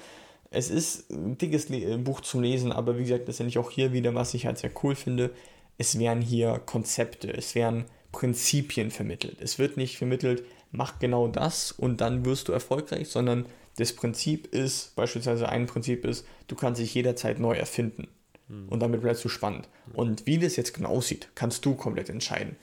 es ist ein dickes Le Buch zum Lesen, aber wie gesagt, das ist ja nicht auch hier wieder, was ich halt sehr cool finde. Es werden hier Konzepte, es werden Prinzipien vermittelt. Es wird nicht vermittelt, mach genau das und dann wirst du erfolgreich, sondern das Prinzip ist, beispielsweise ein Prinzip ist, du kannst dich jederzeit neu erfinden. Hm. Und damit bleibst du spannend. Und wie das jetzt genau aussieht, kannst du komplett entscheiden.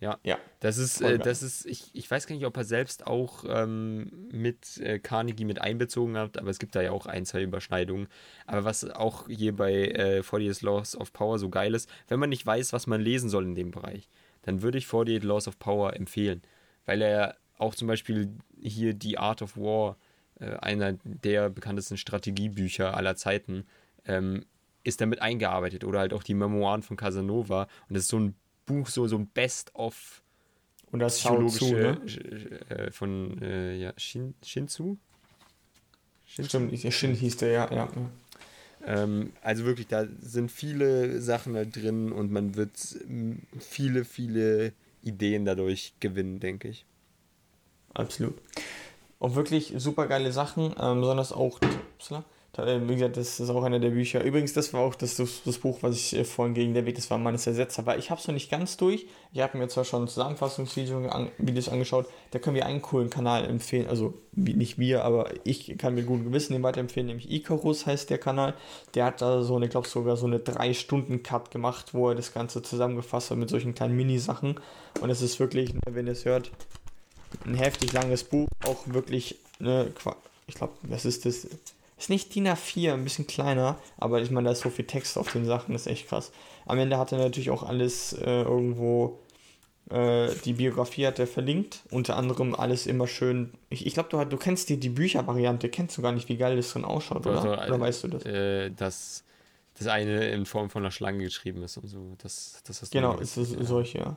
Ja, ja. Das ist, äh, das ist, ich, ich weiß gar nicht, ob er selbst auch ähm, mit äh, Carnegie mit einbezogen hat, aber es gibt da ja auch ein, zwei Überschneidungen. Aber was auch hier bei äh, 48 Laws of Power so geil ist, wenn man nicht weiß, was man lesen soll in dem Bereich, dann würde ich 48 Laws of Power empfehlen. Weil er auch zum Beispiel hier die Art of War, äh, einer der bekanntesten Strategiebücher aller Zeiten, ähm, ist damit eingearbeitet. Oder halt auch die Memoiren von Casanova. Und das ist so ein Buch, so, so ein Best-of und das psychologische zu, ne? äh, von äh, ja, Shin, Shinzu. Shinzu. Stimmt, Shin hieß der, ja. ja. Ähm, also wirklich, da sind viele Sachen da drin und man wird viele, viele Ideen dadurch gewinnen, denke ich. Absolut. Und wirklich super geile Sachen, ähm, besonders auch. Upsala, wie gesagt, das ist auch einer der Bücher. Übrigens, das war auch das, das, Buch, was ich äh, vorhin gegen der Weg, das war meines Ersetzer, weil ich habe es noch nicht ganz durch. Ich habe mir zwar schon Zusammenfassungsvideos an, Videos angeschaut, da können wir einen coolen Kanal empfehlen, also nicht wir, aber ich kann mir gut Gewissen den weiterempfehlen, nämlich Icarus heißt der Kanal. Der hat da so eine, ich glaube sogar so eine 3-Stunden-Cut gemacht, wo er das Ganze zusammengefasst hat mit solchen kleinen Mini-Sachen. Und es ist wirklich, ne, wenn ihr es hört, ein heftig langes Buch, auch wirklich, ne, ich glaube, das ist das ist nicht DIN A4, ein bisschen kleiner, aber ich meine, da ist so viel Text auf den Sachen, das ist echt krass. Am Ende hat er natürlich auch alles äh, irgendwo, äh, die Biografie hat er verlinkt, unter anderem alles immer schön. Ich, ich glaube, du, du kennst die, die Büchervariante, kennst du gar nicht, wie geil das drin ausschaut, oder? Also, oder weißt du das? Äh, dass das eine in Form von einer Schlange geschrieben ist und so. Das, das hast genau, ist es ja. solche, ja.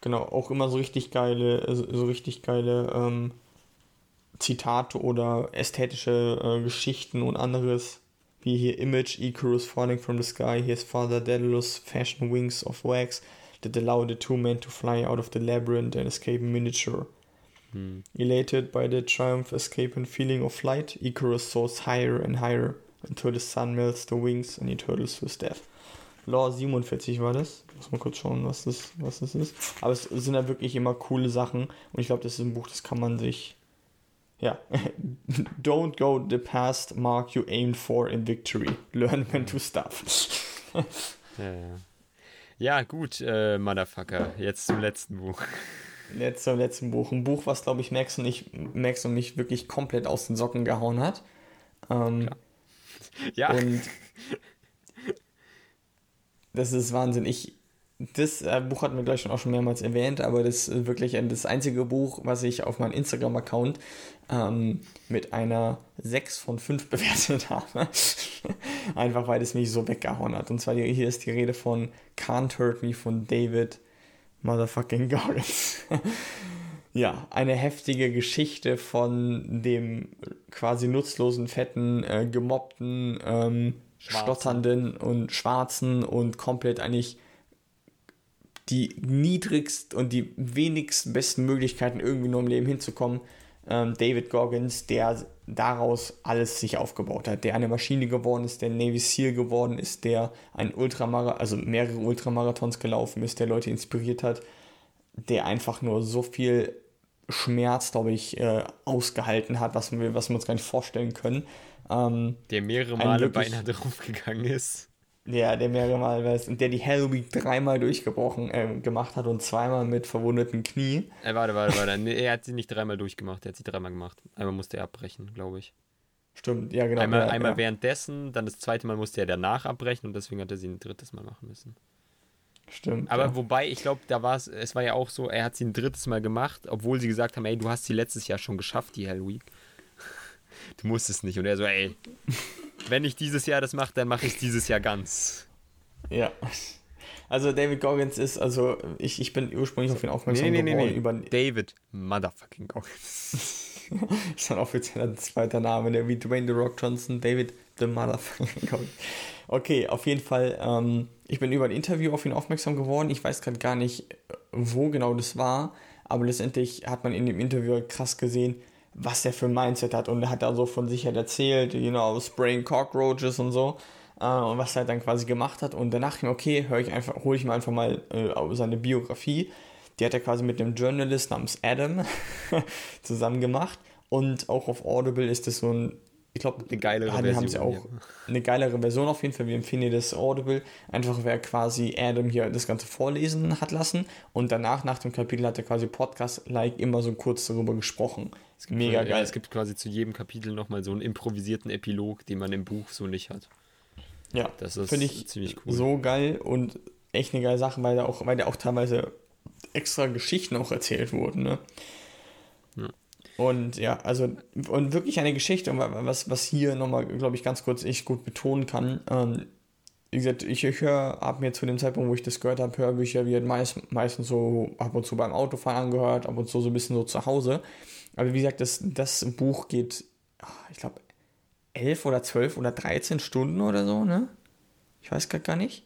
Genau, auch immer so richtig geile, so richtig geile, ähm, Zitate oder ästhetische äh, Geschichten und anderes, wie hier Image, Icarus falling from the sky, here's Father Daedalus, fashion wings of wax that allow the two men to fly out of the labyrinth and escape in miniature. Hmm. Elated by the triumph, escape and feeling of flight, Icarus soars higher and higher until the sun melts the wings and he turtles to his death. Law 47 war das. Muss mal kurz schauen, was das, was das ist. Aber es sind ja wirklich immer coole Sachen und ich glaube, das ist ein Buch, das kann man sich ja, [laughs] don't go the past mark you aimed for in victory. Learn when to stop. [laughs] ja, ja. ja, gut, äh, Motherfucker. Jetzt zum letzten Buch. [laughs] Jetzt zum letzten Buch. Ein Buch, was, glaube ich, Max und, ich, Max und mich wirklich komplett aus den Socken gehauen hat. Ähm, ja. Und das ist Wahnsinn. Ich, das äh, Buch hatten wir gleich schon auch schon mehrmals erwähnt, aber das ist wirklich das einzige Buch, was ich auf meinem Instagram-Account ähm, mit einer 6 von 5 [laughs] bewertet habe. Einfach weil es mich so weggehauen hat. Und zwar hier ist die Rede von Can't Hurt Me von David Motherfucking Goggins. [laughs] ja, eine heftige Geschichte von dem quasi nutzlosen, fetten, äh, gemobbten, ähm, stotternden und schwarzen und komplett eigentlich die niedrigst und die wenigsten besten Möglichkeiten irgendwie nur im Leben hinzukommen, ähm, David Goggins, der daraus alles sich aufgebaut hat, der eine Maschine geworden ist, der Navy SEAL geworden ist, der ein Ultramarathon, also mehrere Ultramarathons gelaufen ist, der Leute inspiriert hat, der einfach nur so viel Schmerz, glaube ich, äh, ausgehalten hat, was wir, was wir uns gar nicht vorstellen können. Ähm, der mehrere Male beinahe draufgegangen ist. Ja, der mehrere Mal weiß und der die Hell Week dreimal durchgebrochen äh, gemacht hat und zweimal mit verwundeten Knie. Äh, warte, warte, warte. Nee, er hat sie nicht dreimal durchgemacht, er hat sie dreimal gemacht. Einmal musste er abbrechen, glaube ich. Stimmt, ja, genau. Einmal, ja, einmal ja. währenddessen, dann das zweite Mal musste er danach abbrechen und deswegen hat er sie ein drittes Mal machen müssen. Stimmt. Aber ja. wobei, ich glaube, da war es, es war ja auch so, er hat sie ein drittes Mal gemacht, obwohl sie gesagt haben, ey, du hast sie letztes Jahr schon geschafft, die Hell Week. [laughs] Du musst es nicht. Und er so, ey, wenn ich dieses Jahr das mache, dann mache ich es dieses Jahr ganz. Ja. Also David Goggins ist, also ich, ich bin ursprünglich auf ihn aufmerksam nee, nee, geworden nee, nee. über David Motherfucking Goggins. [laughs] ist ein offizieller zweiter Name, der wie Dwayne The Rock Johnson, David the Motherfucking Goggins. Okay, auf jeden Fall, ähm, ich bin über ein Interview auf ihn aufmerksam geworden. Ich weiß gerade gar nicht, wo genau das war, aber letztendlich hat man in dem Interview krass gesehen, was der für ein Mindset hat. Und er hat da so von sich halt erzählt, you know, spraying cockroaches und so. Äh, und was er dann quasi gemacht hat. Und danach, okay, höre ich einfach, hole ich mir einfach mal äh, seine Biografie. Die hat er quasi mit einem Journalist namens Adam [laughs] zusammen gemacht. Und auch auf Audible ist das so ein ich glaube, eine geilere Version. Haben sie auch ja. eine geilere Version auf jeden Fall. Wir empfehlen das Audible. Einfach, wer quasi Adam hier das Ganze vorlesen hat lassen. Und danach, nach dem Kapitel, hat er quasi Podcast-like immer so kurz darüber gesprochen. Mega geil. Ja, es gibt quasi zu jedem Kapitel nochmal so einen improvisierten Epilog, den man im Buch so nicht hat. Ja, das ist ich ziemlich cool. So geil und echt eine geile Sache, weil da auch, weil da auch teilweise extra Geschichten auch erzählt wurden. Ne? Und ja, also, und wirklich eine Geschichte, was, was hier nochmal, glaube ich, ganz kurz ich gut betonen kann. Ähm, wie gesagt, ich, ich höre, habe mir zu dem Zeitpunkt, wo ich das gehört habe, Hörbücher wie meist, meistens so ab und zu beim Autofahren angehört, ab und zu so ein bisschen so zu Hause. Aber wie gesagt, das, das Buch geht, ah, ich glaube, elf oder zwölf oder dreizehn Stunden oder so, ne? Ich weiß gerade gar nicht.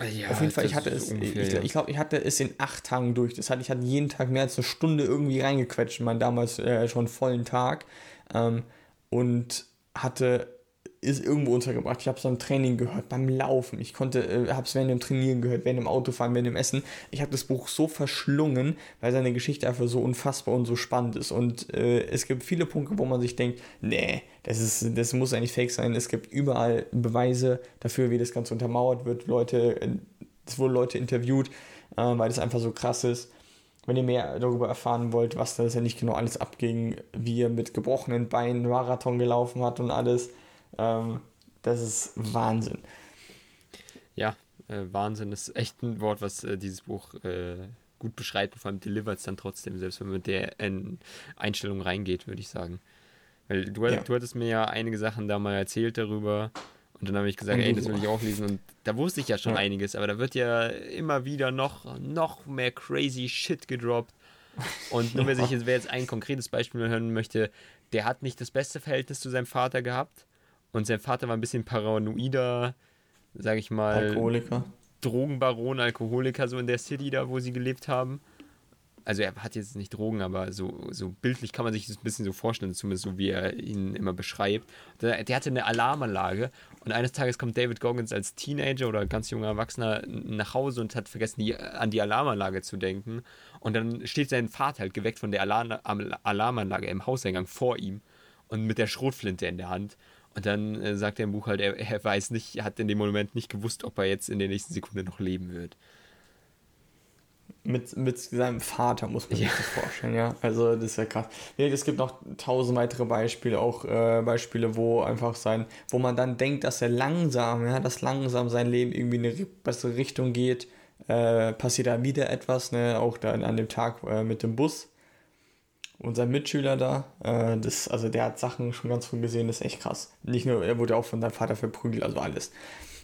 Ja, Auf jeden Fall, ich hatte es, ungefähr, ich, ich glaube, ich hatte es in acht Tagen durch. Das hatte ich hatte jeden Tag mehr als eine Stunde irgendwie reingequetscht, mein damals äh, schon vollen Tag. Ähm, und hatte ist irgendwo untergebracht. Ich habe es beim Training gehört, beim Laufen. Ich konnte, äh, habe es während dem Trainieren gehört, während dem Autofahren, während dem Essen. Ich habe das Buch so verschlungen, weil seine Geschichte einfach so unfassbar und so spannend ist. Und äh, es gibt viele Punkte, wo man sich denkt, nee, das, ist, das muss eigentlich fake sein. Es gibt überall Beweise dafür, wie das Ganze untermauert wird. Leute, es wurden Leute interviewt, äh, weil das einfach so krass ist. Wenn ihr mehr darüber erfahren wollt, was da ja nicht genau alles abging, wie er mit gebrochenen Beinen Marathon gelaufen hat und alles, ähm, das ist Wahnsinn. Ja, äh, Wahnsinn ist echt ein Wort, was äh, dieses Buch äh, gut beschreibt und vor allem delivert es dann trotzdem, selbst wenn man mit der Einstellung reingeht, würde ich sagen. Weil du, ja. du hattest mir ja einige Sachen da mal erzählt darüber und dann habe ich gesagt, ey, das will ich auch lesen. Und da wusste ich ja schon ja. einiges, aber da wird ja immer wieder noch, noch mehr crazy Shit gedroppt. Und nur wer sich [laughs] jetzt, wer jetzt ein konkretes Beispiel hören möchte, der hat nicht das beste Verhältnis zu seinem Vater gehabt. Und sein Vater war ein bisschen paranoider, sag ich mal. Alkoholiker. Drogenbaron, Alkoholiker, so in der City da, wo sie gelebt haben. Also er hat jetzt nicht Drogen, aber so, so bildlich kann man sich das ein bisschen so vorstellen, zumindest so wie er ihn immer beschreibt. Der, der hatte eine Alarmanlage und eines Tages kommt David Goggins als Teenager oder ganz junger Erwachsener nach Hause und hat vergessen, die, an die Alarmanlage zu denken. Und dann steht sein Vater halt geweckt von der Alarm Alarmanlage im Hauseingang vor ihm und mit der Schrotflinte in der Hand. Und dann äh, sagt er im Buch halt, er, er, weiß nicht, hat in dem Moment nicht gewusst, ob er jetzt in der nächsten Sekunde noch leben wird. Mit, mit seinem Vater muss man sich das vorstellen, ja. Also das ist ja krass. Es gibt noch tausend weitere Beispiele, auch äh, Beispiele, wo einfach sein, wo man dann denkt, dass er langsam, ja, dass langsam sein Leben irgendwie in eine bessere Richtung geht. Äh, passiert da wieder etwas, ne? Auch dann an dem Tag äh, mit dem Bus unser Mitschüler da, äh, das, also der hat Sachen schon ganz früh gesehen, das ist echt krass. Nicht nur, er wurde auch von seinem Vater verprügelt, also alles.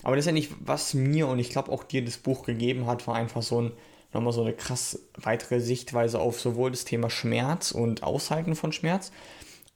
Aber das ist ja nicht, was mir und ich glaube auch dir das Buch gegeben hat, war einfach so ein, nochmal so eine krass weitere Sichtweise auf sowohl das Thema Schmerz und Aushalten von Schmerz,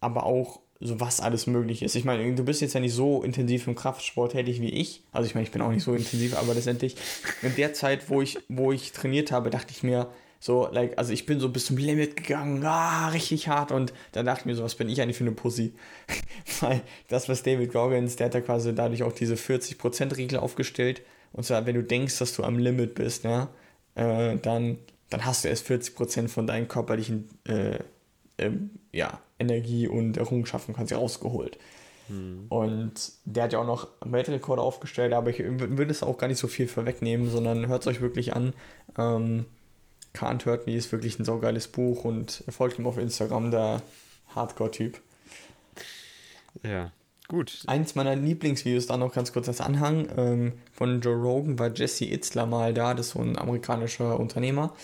aber auch so was alles möglich ist. Ich meine, du bist jetzt ja nicht so intensiv im Kraftsport tätig wie ich. Also ich meine, ich bin auch nicht so intensiv, aber letztendlich in der Zeit, wo ich, wo ich trainiert habe, dachte ich mir, so, like, also ich bin so bis zum Limit gegangen, ah, richtig hart. Und dann dachte ich mir so, was bin ich eigentlich für eine Pussy? [laughs] Weil das, was David Goggins, der hat da quasi dadurch auch diese 40%-Regel aufgestellt. Und zwar, wenn du denkst, dass du am Limit bist, ja, äh, dann, dann hast du erst 40% von deinen körperlichen äh, äh, ja, Energie und Errungenschaften quasi rausgeholt. Hm. Und der hat ja auch noch Weltrekorde aufgestellt, aber ich würde es auch gar nicht so viel vorwegnehmen, sondern hört es euch wirklich an. Ähm, Can't Hurt Me ist wirklich ein saugeiles Buch und folgt ihm auf Instagram, der Hardcore-Typ. Ja, gut. Eins meiner Lieblingsvideos, da noch ganz kurz als Anhang, ähm, von Joe Rogan war Jesse Itzler mal da, das ist so ein amerikanischer Unternehmer.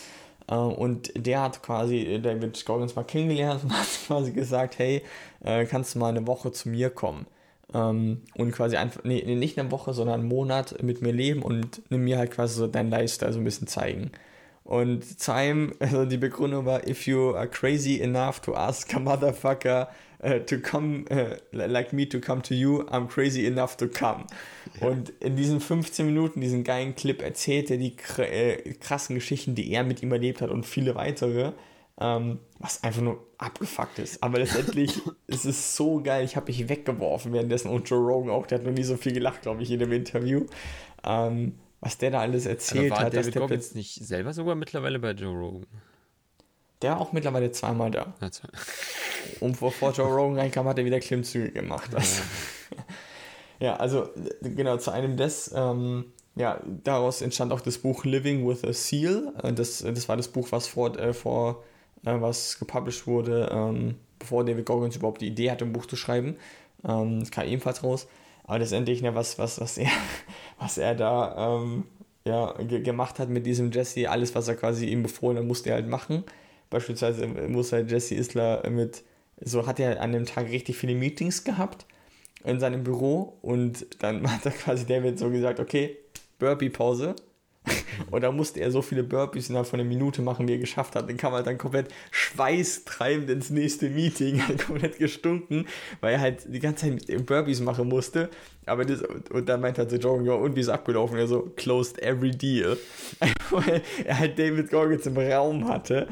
Äh, und der hat quasi David Goggins mal kennengelernt und [laughs] hat quasi gesagt, hey, äh, kannst du mal eine Woche zu mir kommen? Ähm, und quasi einfach, nee, nicht eine Woche, sondern einen Monat mit mir leben und mir halt quasi so dein Lifestyle so ein bisschen zeigen. Und Time, also die Begründung war, if you are crazy enough to ask a motherfucker uh, to come, uh, like me to come to you, I'm crazy enough to come. Ja. Und in diesen 15 Minuten, diesen geilen Clip, erzählt er die äh, krassen Geschichten, die er mit ihm erlebt hat und viele weitere. ähm, was einfach nur abgefuckt ist. Aber letztendlich [laughs] ist es so geil. Ich habe mich weggeworfen währenddessen und Joe Rogan auch. Der hat noch nie so viel gelacht, glaube ich, in dem Interview. Ähm, was der da alles erzählt Aber war hat. David der Goggins nicht selber sogar mittlerweile bei Joe Rogan? Der war auch mittlerweile zweimal da. Also, [laughs] Und bevor Joe Rogan reinkam, hat er wieder Klimmzüge gemacht. Also, [laughs] ja, also äh, genau, zu einem des, ähm, ja, daraus entstand auch das Buch Living with a Seal. Äh, Das, das war das Buch, was vor, äh, vor äh, was gepublished wurde, ähm, bevor David Goggins überhaupt die Idee hatte, ein Buch zu schreiben. Ähm, das kam ebenfalls raus. Aber letztendlich, ne, was, was, was er, [laughs] was er da ähm, ja, ge gemacht hat mit diesem Jesse, alles, was er quasi ihm befohlen hat, musste er halt machen. Beispielsweise muss halt Jesse Isler mit, so hat er an dem Tag richtig viele Meetings gehabt in seinem Büro und dann [laughs] hat er quasi David so gesagt, okay, Burpee-Pause. [laughs] Und da musste er so viele Burpees innerhalb von einer Minute machen, wie er geschafft hat. Dann kam er dann komplett schweißtreibend ins nächste Meeting, [laughs] halt komplett gestunken, weil er halt die ganze Zeit mit Burpees machen musste. Aber das, und dann meinte halt so Jordan, ja, und wie ist abgelaufen? Er so, closed every deal. [laughs] Weil er halt David Goggins im Raum hatte.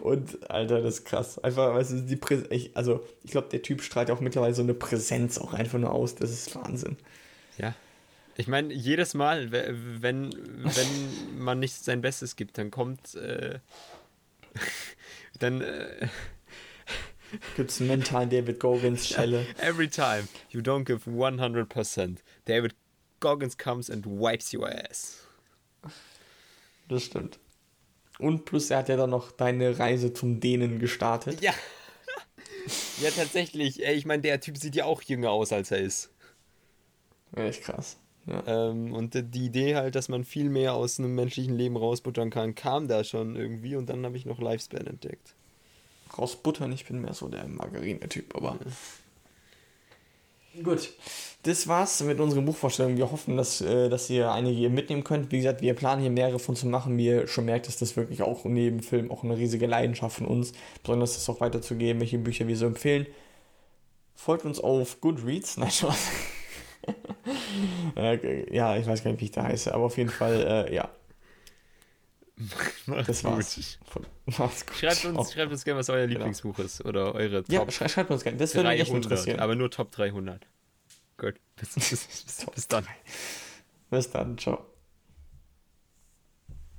Und Alter, das ist krass. Einfach, weißt du, die Präsenz, ich, also ich glaube, der Typ strahlt auch mittlerweile so eine Präsenz auch einfach nur aus. Das ist Wahnsinn. ja. Ich meine, jedes Mal, we- wenn, wenn [laughs] man nicht sein Bestes gibt, dann kommt. Äh, [laughs] dann. Äh, [laughs] Gibt es einen mentalen David Goggins Schelle. every time you don't give 100%, David Goggins comes and wipes your ass. Das stimmt. Und plus, er hat ja dann noch deine Reise zum Dänen gestartet. Ja. ja, tatsächlich. Ey, ich meine, der Typ sieht ja auch jünger aus, als er ist. Echt krass. Ja. Ähm, und die Idee halt, dass man viel mehr aus einem menschlichen Leben rausbuttern kann, kam da schon irgendwie. Und dann habe ich noch Lifespan entdeckt. Rausbuttern, ich bin mehr so der Margarine-Typ, aber. Gut. Das war's mit unserer Buchvorstellung. Wir hoffen, dass, äh, dass ihr einige hier mitnehmen könnt. Wie gesagt, wir planen hier mehrere von zu machen. Wie ihr schon merkt, ist das wirklich auch neben Film auch eine riesige Leidenschaft von uns. Besonders das auch weiterzugeben, welche Bücher wir so empfehlen. Folgt uns auf Goodreads. [laughs] Nein, Spaß. Äh, ja, ich weiß gar nicht, wie ich da heiße, aber auf jeden Fall, äh, ja, [laughs] das war's. Macht's gut. Schreibt uns, schreibt uns gerne, was euer Lieblingsbuch ist oder eure Ja, Top schrei- schreibt uns gerne. Das würde mich echt 300. interessieren. Aber nur Top 300. Gut. Bis, [laughs] bis, bis, bis dann. [laughs] Bis dann. Ciao.